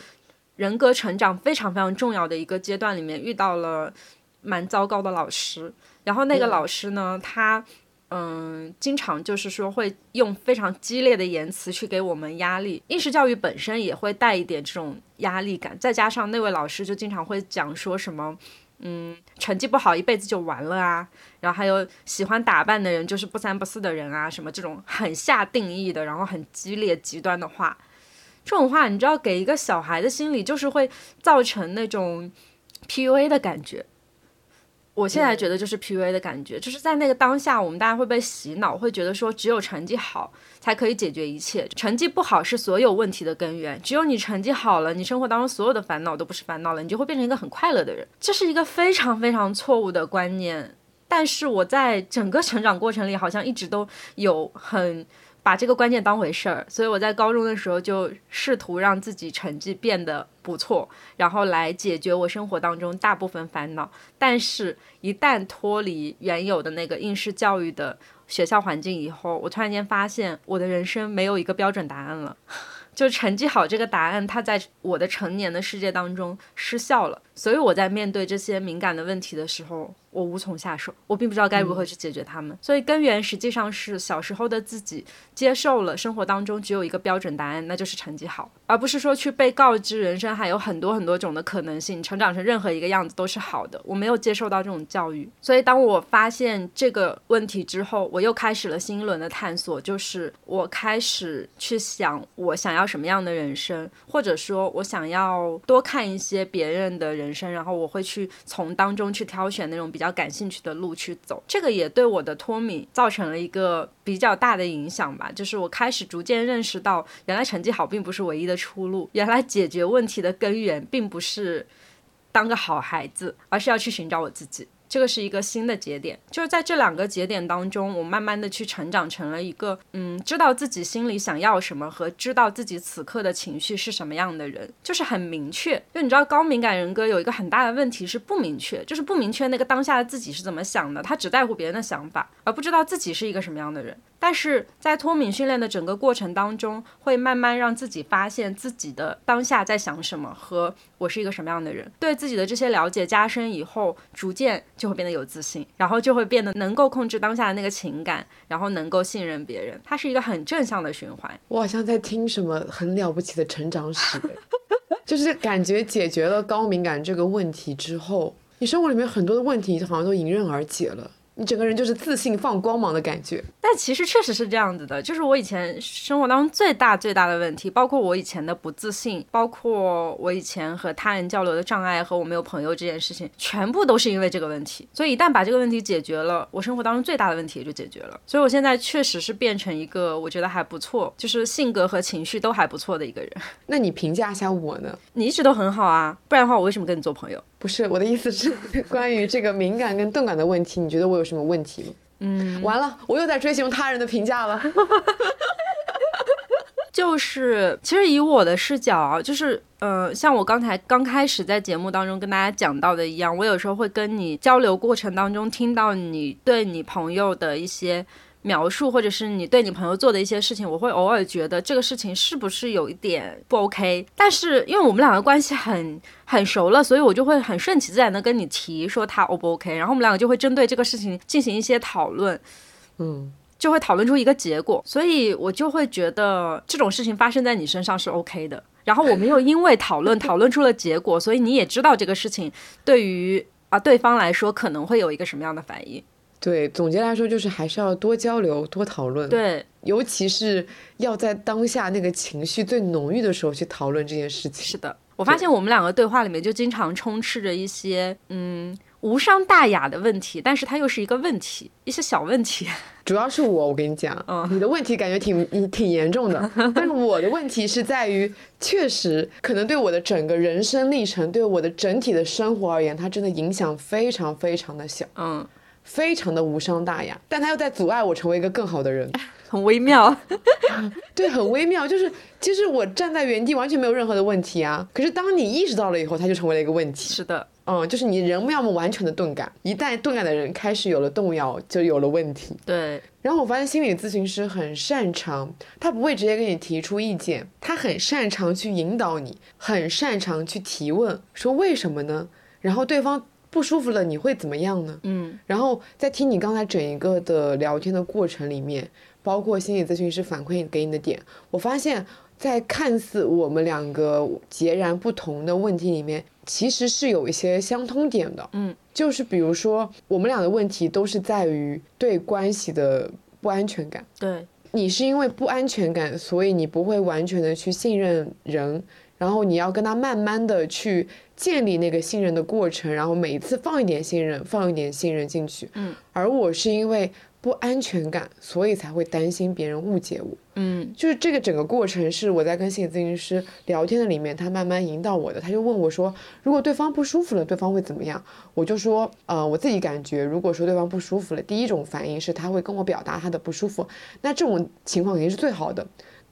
人格成长非常非常重要的一个阶段里面遇到了蛮糟糕的老师，然后那个老师呢，他。嗯，经常就是说会用非常激烈的言辞去给我们压力。应试教育本身也会带一点这种压力感，再加上那位老师就经常会讲说什么，嗯，成绩不好一辈子就完了啊，然后还有喜欢打扮的人就是不三不四的人啊，什么这种很下定义的，然后很激烈极端的话，这种话你知道给一个小孩的心理就是会造成那种 PUA 的感觉。我现在觉得就是 PUA 的感觉，就是在那个当下，我们大家会被洗脑，会觉得说只有成绩好才可以解决一切，成绩不好是所有问题的根源。只有你成绩好了，你生活当中所有的烦恼都不是烦恼了，你就会变成一个很快乐的人。这是一个非常非常错误的观念。但是我在整个成长过程里，好像一直都有很。把这个关键当回事儿，所以我在高中的时候就试图让自己成绩变得不错，然后来解决我生活当中大部分烦恼。但是，一旦脱离原有的那个应试教育的学校环境以后，我突然间发现我的人生没有一个标准答案了，就成绩好这个答案，它在我的成年的世界当中失效了。所以我在面对这些敏感的问题的时候。我无从下手，我并不知道该如何去解决他们，所以根源实际上是小时候的自己接受了生活当中只有一个标准答案，那就是成绩好，而不是说去被告知人生还有很多很多种的可能性，成长成任何一个样子都是好的。我没有接受到这种教育，所以当我发现这个问题之后，我又开始了新一轮的探索，就是我开始去想我想要什么样的人生，或者说我想要多看一些别人的人人生，然后我会去从当中去挑选那种。比较感兴趣的路去走，这个也对我的脱敏造成了一个比较大的影响吧。就是我开始逐渐认识到，原来成绩好并不是唯一的出路，原来解决问题的根源并不是当个好孩子，而是要去寻找我自己。这个是一个新的节点，就是在这两个节点当中，我慢慢的去成长成了一个，嗯，知道自己心里想要什么和知道自己此刻的情绪是什么样的人，就是很明确。就你知道，高敏感人格有一个很大的问题是不明确，就是不明确那个当下的自己是怎么想的，他只在乎别人的想法，而不知道自己是一个什么样的人。但是在脱敏训练的整个过程当中，会慢慢让自己发现自己的当下在想什么，和我是一个什么样的人。对自己的这些了解加深以后，逐渐就会变得有自信，然后就会变得能够控制当下的那个情感，然后能够信任别人。它是一个很正向的循环。我好像在听什么很了不起的成长史，就是感觉解决了高敏感这个问题之后，你生活里面很多的问题好像都迎刃而解了。你整个人就是自信放光芒的感觉，但其实确实是这样子的。就是我以前生活当中最大最大的问题，包括我以前的不自信，包括我以前和他人交流的障碍和我没有朋友这件事情，全部都是因为这个问题。所以一旦把这个问题解决了，我生活当中最大的问题也就解决了。所以我现在确实是变成一个我觉得还不错，就是性格和情绪都还不错的一个人。那你评价一下我呢？你一直都很好啊，不然的话我为什么跟你做朋友？不是我的意思是关于这个敏感跟钝感的问题，你觉得我有什么问题吗？嗯，完了，我又在追求他人的评价了。就是其实以我的视角，就是呃，像我刚才刚开始在节目当中跟大家讲到的一样，我有时候会跟你交流过程当中听到你对你朋友的一些描述，或者是你对你朋友做的一些事情，我会偶尔觉得这个事情是不是有一点不 OK。但是因为我们两个关系很很熟了，所以我就会很顺其自然的跟你提说他 O 不 OK，然后我们两个就会针对这个事情进行一些讨论，嗯，就会讨论出一个结果。所以我就会觉得这种事情发生在你身上是 OK 的。然后我们又因为讨论 讨论出了结果，所以你也知道这个事情对于啊对方来说可能会有一个什么样的反应。对，总结来说就是还是要多交流、多讨论，对，尤其是要在当下那个情绪最浓郁的时候去讨论这件事情。是的，我发现我们两个对话里面就经常充斥着一些嗯无伤大雅的问题，但是它又是一个问题，一些小问题。主要是我，我跟你讲，嗯你的问题感觉挺挺严重的，但是我的问题是在于，确实可能对我的整个人生历程，对我的整体的生活而言，它真的影响非常非常的小，嗯，非常的无伤大雅，但他又在阻碍我成为一个更好的人。很微妙。对，很微妙，就是其实我站在原地完全没有任何的问题啊，可是当你意识到了以后，它就成为了一个问题。是的，嗯，就是你人要么完全的钝感，一旦钝感的人开始有了动摇，就有了问题。对，然后我发现心理咨询师很擅长，他不会直接给你提出意见，他很擅长去引导你，很擅长去提问，说为什么呢？然后对方不舒服了，你会怎么样呢？嗯然后在听你刚才整一个的聊天的过程里面，包括心理咨询师反馈给你的点，我发现，在看似我们两个截然不同的问题里面，其实是有一些相通点的。嗯，就是比如说，我们俩的问题都是在于对关系的不安全感。对，你是因为不安全感，所以你不会完全的去信任人，然后你要跟他慢慢的去建立那个信任的过程，然后每一次放一点信任，放一点信任进去。嗯，而我是因为不安全感，所以才会担心别人误解我。嗯就是这个整个过程是我在跟心理咨询师聊天的里面，他慢慢引导我的。他就问我说，如果对方不舒服了，对方会怎么样？我就说，呃，我自己感觉，如果说对方不舒服了，第一种反应是他会跟我表达他的不舒服，那这种情况肯定是最好的。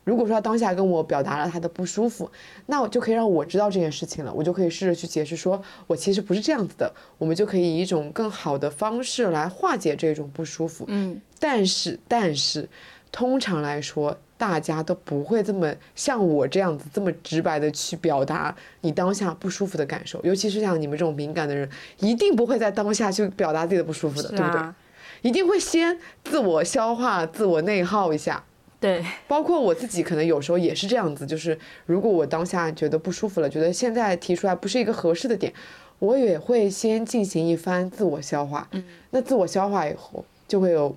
如果说他当下跟我表达了他的不舒服，那我就可以让我知道这件事情了，我就可以试着去解释说，我其实不是这样子的，我们就可以以一种更好的方式来化解这种不舒服。嗯但是，但是，通常来说，大家都不会这么像我这样子这么直白的去表达你当下不舒服的感受，尤其是像你们这种敏感的人，一定不会在当下去表达自己的不舒服的，是对不对？啊，一定会先自我消化、自我内耗一下。对，包括我自己，可能有时候也是这样子，就是如果我当下觉得不舒服了，觉得现在提出来不是一个合适的点，我也会先进行一番自我消化。嗯，那自我消化以后，就会有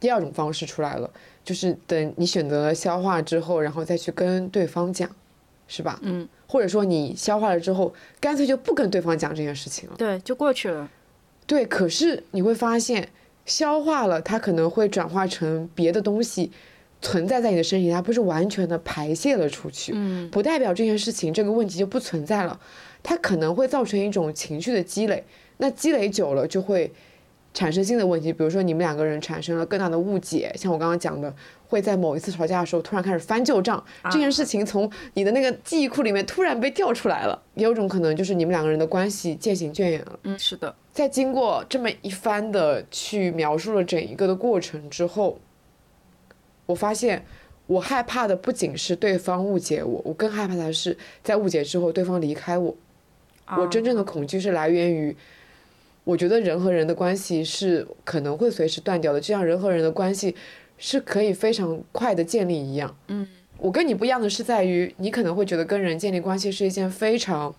第二种方式出来了，就是等你选择了消化之后，然后再去跟对方讲，是吧？嗯或者说你消化了之后，干脆就不跟对方讲这件事情了。对，就过去了。对，可是你会发现，消化了，它可能会转化成别的东西，存在在你的身体，它不是完全的排泄了出去，嗯。不代表这件事情这个问题就不存在了，它可能会造成一种情绪的积累，那积累久了就会产生新的问题，比如说你们两个人产生了更大的误解，像我刚刚讲的，会在某一次吵架的时候突然开始翻旧账，这件事情从你的那个记忆库里面突然被调出来了，也有种可能就是你们两个人的关系渐行渐远了。嗯，是的，在经过这么一番的去描述了整一个的过程之后，我发现我害怕的不仅是对方误解我，我更害怕的是在误解之后对方离开我。我真正的恐惧是来源于，我觉得人和人的关系是可能会随时断掉的，就像人和人的关系是可以非常快的建立一样。嗯，我跟你不一样的是在于，你可能会觉得跟人建立关系是一件非常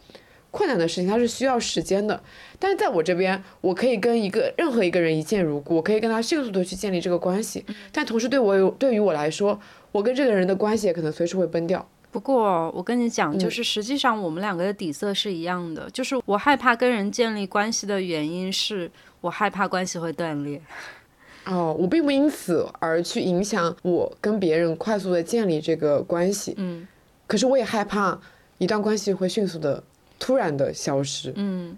困难的事情，它是需要时间的。但是在我这边，我可以跟一个任何一个人一见如故，我可以跟他迅速的去建立这个关系。但同时对我有对于我来说，我跟这个人的关系也可能随时会崩掉。不过我跟你讲，嗯就是实际上我们两个的底色是一样的，就是我害怕跟人建立关系的原因是我害怕关系会断裂。哦，我并不因此而去影响我跟别人快速的建立这个关系，嗯可是我也害怕一段关系会迅速的、突然的消失。嗯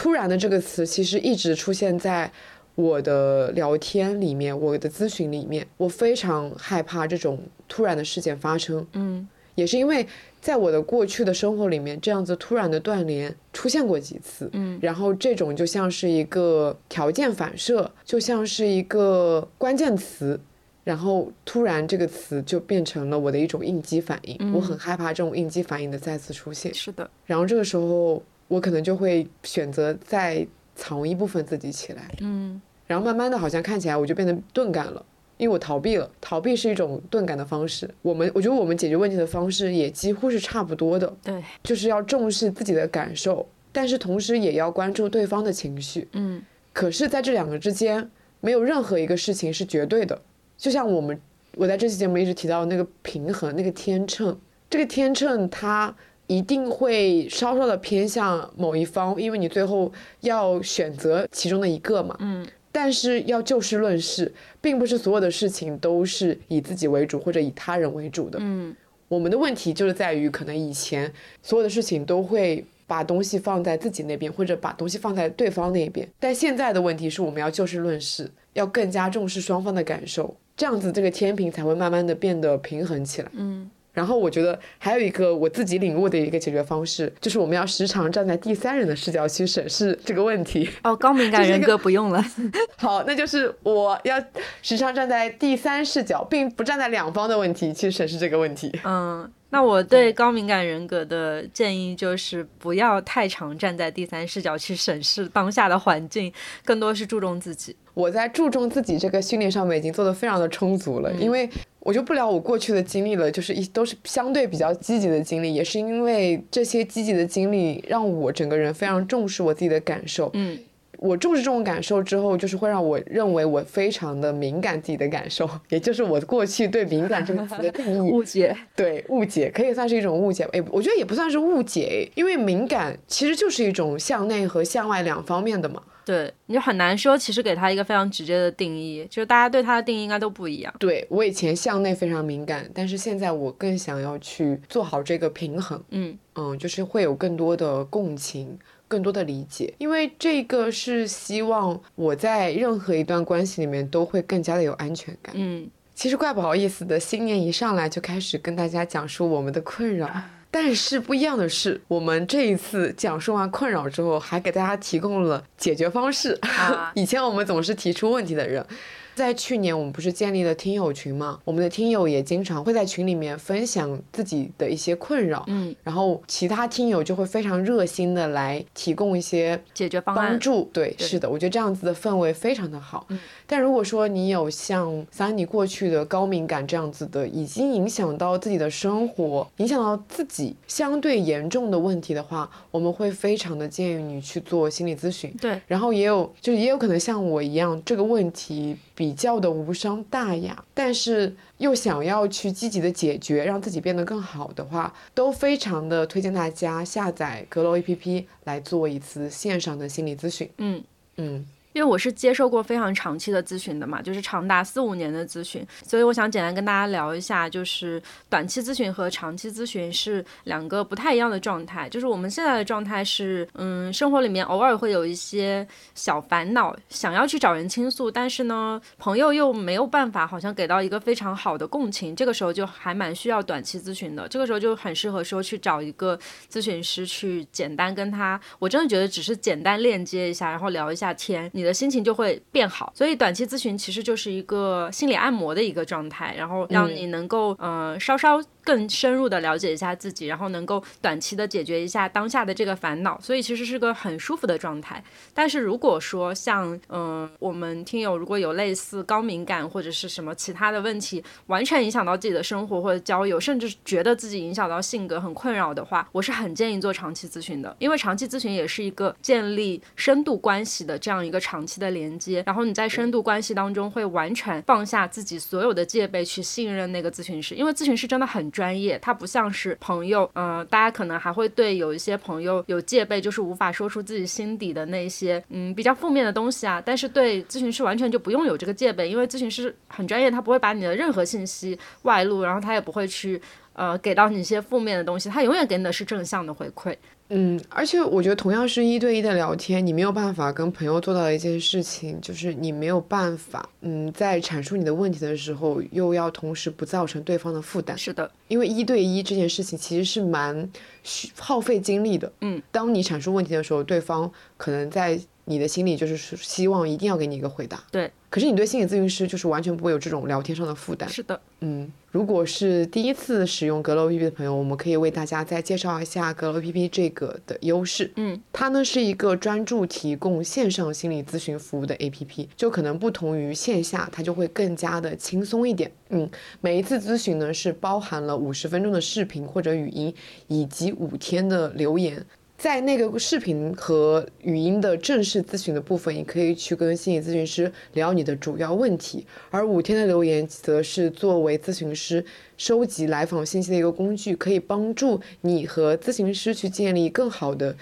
突然的这个词其实一直出现在我的聊天里面，我的咨询里面，我非常害怕这种突然的事件发生，嗯。也是因为在我的过去的生活里面，这样子突然的断联出现过几次，嗯。然后这种就像是一个条件反射，就像是一个关键词，然后突然这个词就变成了我的一种应激反应，我很害怕这种应激反应的再次出现。是的，然后这个时候我可能就会选择再藏一部分自己起来，嗯然后慢慢的好像看起来我就变得钝感了。因为我逃避了，逃避是一种钝感的方式。我们我觉得我们解决问题的方式也几乎是差不多的，对，就是要重视自己的感受，但是同时也要关注对方的情绪。嗯可是，在这两个之间，没有任何一个事情是绝对的。就像我们我在这期节目一直提到那个平衡，那个天秤，这个天秤它一定会稍稍的偏向某一方，因为你最后要选择其中的一个嘛。嗯但是要就事论事，并不是所有的事情都是以自己为主或者以他人为主的。嗯我们的问题就是在于，可能以前所有的事情都会把东西放在自己那边，或者把东西放在对方那边。但现在的问题是我们要就事论事，要更加重视双方的感受，这样子这个天平才会慢慢的变得平衡起来。嗯然后我觉得还有一个我自己领悟的一个解决方式，就是我们要时常站在第三人的视角去审视这个问题。哦，高敏感人格不用了。好，那就是我要时常站在第三视角，并不站在两方的问题去审视这个问题。嗯，那我对高敏感人格的建议就是不要太常站在第三视角去审视当下的环境，更多是注重自己。我在注重自己这个训练上面已经做得非常的充足了，因为我就不聊我过去的经历了，就是一都是相对比较积极的经历，也是因为这些积极的经历让我整个人非常重视我自己的感受。嗯我重视这种感受之后，就是会让我认为我非常的敏感自己的感受，也就是我过去对敏感这个词的定义。误解。对误解可以算是一种误解，诶，我觉得也不算是误解，因为敏感其实就是一种向内和向外两方面的嘛。对，你就很难说，其实给他一个非常直接的定义，就是大家对他的定义应该都不一样。对我以前向内非常敏感，但是现在我更想要去做好这个平衡，嗯嗯，就是会有更多的共情，更多的理解，因为这个是希望我在任何一段关系里面都会更加的有安全感。嗯，其实怪不好意思的，新年一上来就开始跟大家讲述我们的困扰。但是不一样的是，我们这一次讲述完困扰之后，还给大家提供了解决方式。啊 以前我们总是提出问题的人，在去年我们不是建立了听友群嘛？我们的听友也经常会在群里面分享自己的一些困扰，嗯，然后其他听友就会非常热心的来提供一些解决方案。帮助。对，对是的，我觉得这样子的氛围非常的好。嗯但如果说你有像桑尼过去的高敏感这样子的，已经影响到自己的生活，影响到自己相对严重的问题的话，我们会非常的建议你去做心理咨询。对，然后也有，就是也有可能像我一样，这个问题比较的无伤大雅，但是又想要去积极的解决，让自己变得更好的话，都非常的推荐大家下载阁楼 APP 来做一次线上的心理咨询。嗯。嗯，因为我是接受过非常长期的咨询的嘛，就是长达四五年的咨询，所以我想简单跟大家聊一下，就是短期咨询和长期咨询是两个不太一样的状态。就是我们现在的状态是，嗯，生活里面偶尔会有一些小烦恼，想要去找人倾诉，但是呢，朋友又没有办法，好像给到一个非常好的共情，这个时候就还蛮需要短期咨询的。这个时候就很适合说去找一个咨询师去简单跟他，我真的觉得只是简单链接一下，然后聊一下天，你的心情就会变好。所以短期咨询其实就是一个心理按摩的一个状态，然后让你能够嗯、呃稍稍更深入的了解一下自己，然后能够短期的解决一下当下的这个烦恼，所以其实是个很舒服的状态。但是如果说像嗯、我们听友如果有类似高敏感或者是什么其他的问题，完全影响到自己的生活或者交友，甚至觉得自己影响到性格很困扰的话，我是很建议做长期咨询的，因为长期咨询也是一个建立深度关系的这样一个长期的连接，然后你在深度关系当中会完全放下自己所有的戒备去信任那个咨询师，因为咨询师真的很重专业，他不像是朋友，嗯、大家可能还会对有一些朋友有戒备，就是无法说出自己心底的那些嗯比较负面的东西啊，但是对咨询师完全就不用有这个戒备，因为咨询师很专业，他不会把你的任何信息外露，然后他也不会去呃给到你一些负面的东西，他永远给你的是正向的回馈。嗯，而且我觉得同样是一对一的聊天，你没有办法跟朋友做到的一件事情，就是你没有办法，嗯，在阐述你的问题的时候，又要同时不造成对方的负担。是的，因为一对一这件事情其实是蛮需耗费精力的。嗯，当你阐述问题的时候，对方可能在你的心里就是希望一定要给你一个回答。对。可是你对心理咨询师就是完全不会有这种聊天上的负担。是的，嗯，如果是第一次使用阁楼 APP 的朋友，我们可以为大家再介绍一下阁楼 APP 这个的优势。嗯，它呢是一个专注提供线上心理咨询服务的 APP，就可能不同于线下，它就会更加的轻松一点。嗯，每一次咨询呢是包含了五十分钟的视频或者语音，以及五天的留言。在那个视频和语音的正式咨询的部分，你可以去跟心理咨询师聊你的主要问题，而五天的留言则是作为咨询师收集来访信息的一个工具，可以帮助你和咨询师去建立更好的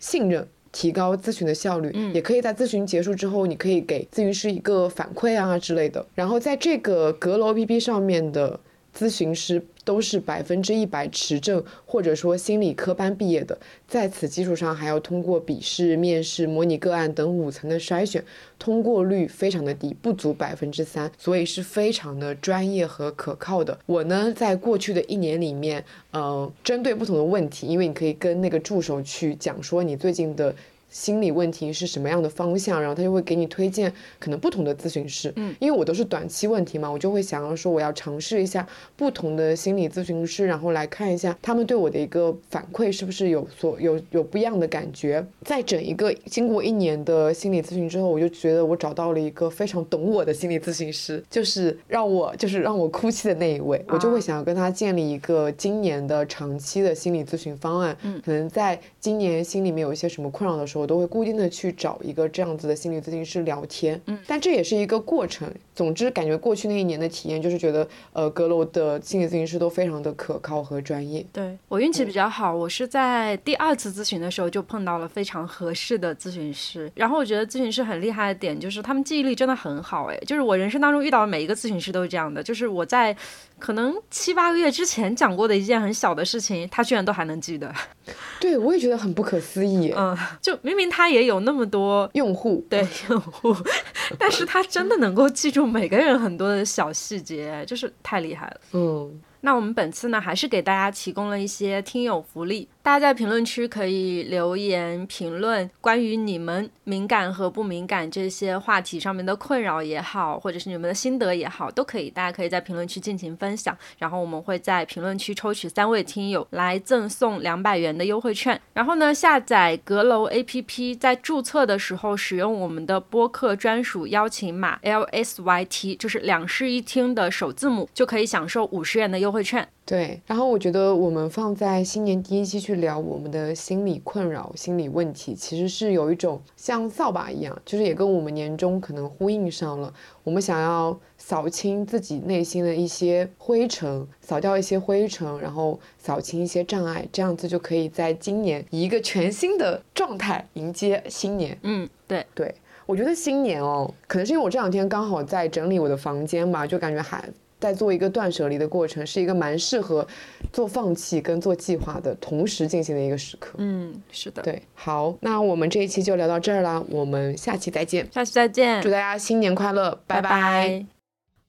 信任。提高咨询的效率，也可以在咨询结束之后，你可以给咨询师一个反馈啊之类的。然后在这个阁楼 APP 上面的咨询师都是百分之一百持证或者说心理科班毕业的，在此基础上还要通过笔试、面试、模拟个案等五层的筛选，通过率非常的低，不足百分之三，所以是非常的专业和可靠的。我呢，在过去的一年里面，呃，针对不同的问题，因为你可以跟那个助手去讲说你最近的。心理问题是什么样的方向，然后他就会给你推荐可能不同的咨询师。嗯，因为我都是短期问题嘛，我就会想要说我要尝试一下不同的心理咨询师，然后来看一下他们对我的一个反馈是不是有所有有不一样的感觉。在整一个经过一年的心理咨询之后，我就觉得我找到了一个非常懂我的心理咨询师，就是让我就是让我哭泣的那一位，我就会想要跟他建立一个今年的长期的心理咨询方案。嗯，可能在今年心里面有一些什么困扰的时候。我都会固定的去找一个这样子的心理咨询师聊天，嗯，但这也是一个过程。总之，感觉过去那一年的体验就是觉得，呃，阁楼的心理咨询师都非常的可靠和专业。对我运气比较好，我是在第二次咨询的时候就碰到了非常合适的咨询师。然后我觉得咨询师很厉害的点就是他们记忆力真的很好，哎，就是我人生当中遇到的每一个咨询师都是这样的，就是我在可能七八个月之前讲过的一件很小的事情，他居然都还能记得。对，我也觉得很不可思议。嗯，就明明他也有那么多用户，对用户，但是他真的能够记住每个人很多的小细节，就是太厉害了。嗯。那我们本次呢，还是给大家提供了一些听友福利，大家在评论区可以留言评论关于你们敏感和不敏感这些话题上面的困扰也好，或者是你们的心得也好，都可以，大家可以在评论区进行分享，然后我们会在评论区抽取三位听友来赠送两百元的优惠券。然后呢，下载阁楼 APP，在注册的时候使用我们的播客专属邀请码 LSYT，就是两室一厅的首字母，就可以享受五十元的优惠。券对，然后我觉得我们放在新年第一期去聊我们的心理困扰、心理问题，其实是有一种像扫把一样，就是也跟我们年终可能呼应上了。我们想要扫清自己内心的一些灰尘，扫掉一些灰尘，然后扫清一些障碍，这样子就可以在今年以一个全新的状态迎接新年。嗯，对对，我觉得新年哦，可能是因为我这两天刚好在整理我的房间吧，就感觉还。在做一个断舍离的过程，是一个蛮适合做放弃跟做计划的同时进行的一个时刻。嗯，是的。对，好，那我们这一期就聊到这儿啦，我们下期再见。下期再见，祝大家新年快乐，拜拜。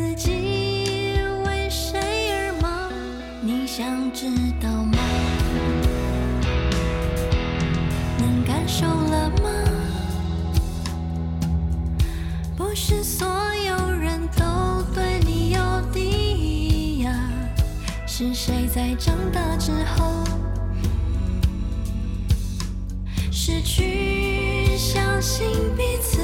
自己为谁而忙？你想知道吗？能感受了吗？不是所有人都对你有敌意呀。是谁在长大之后失去相信彼此？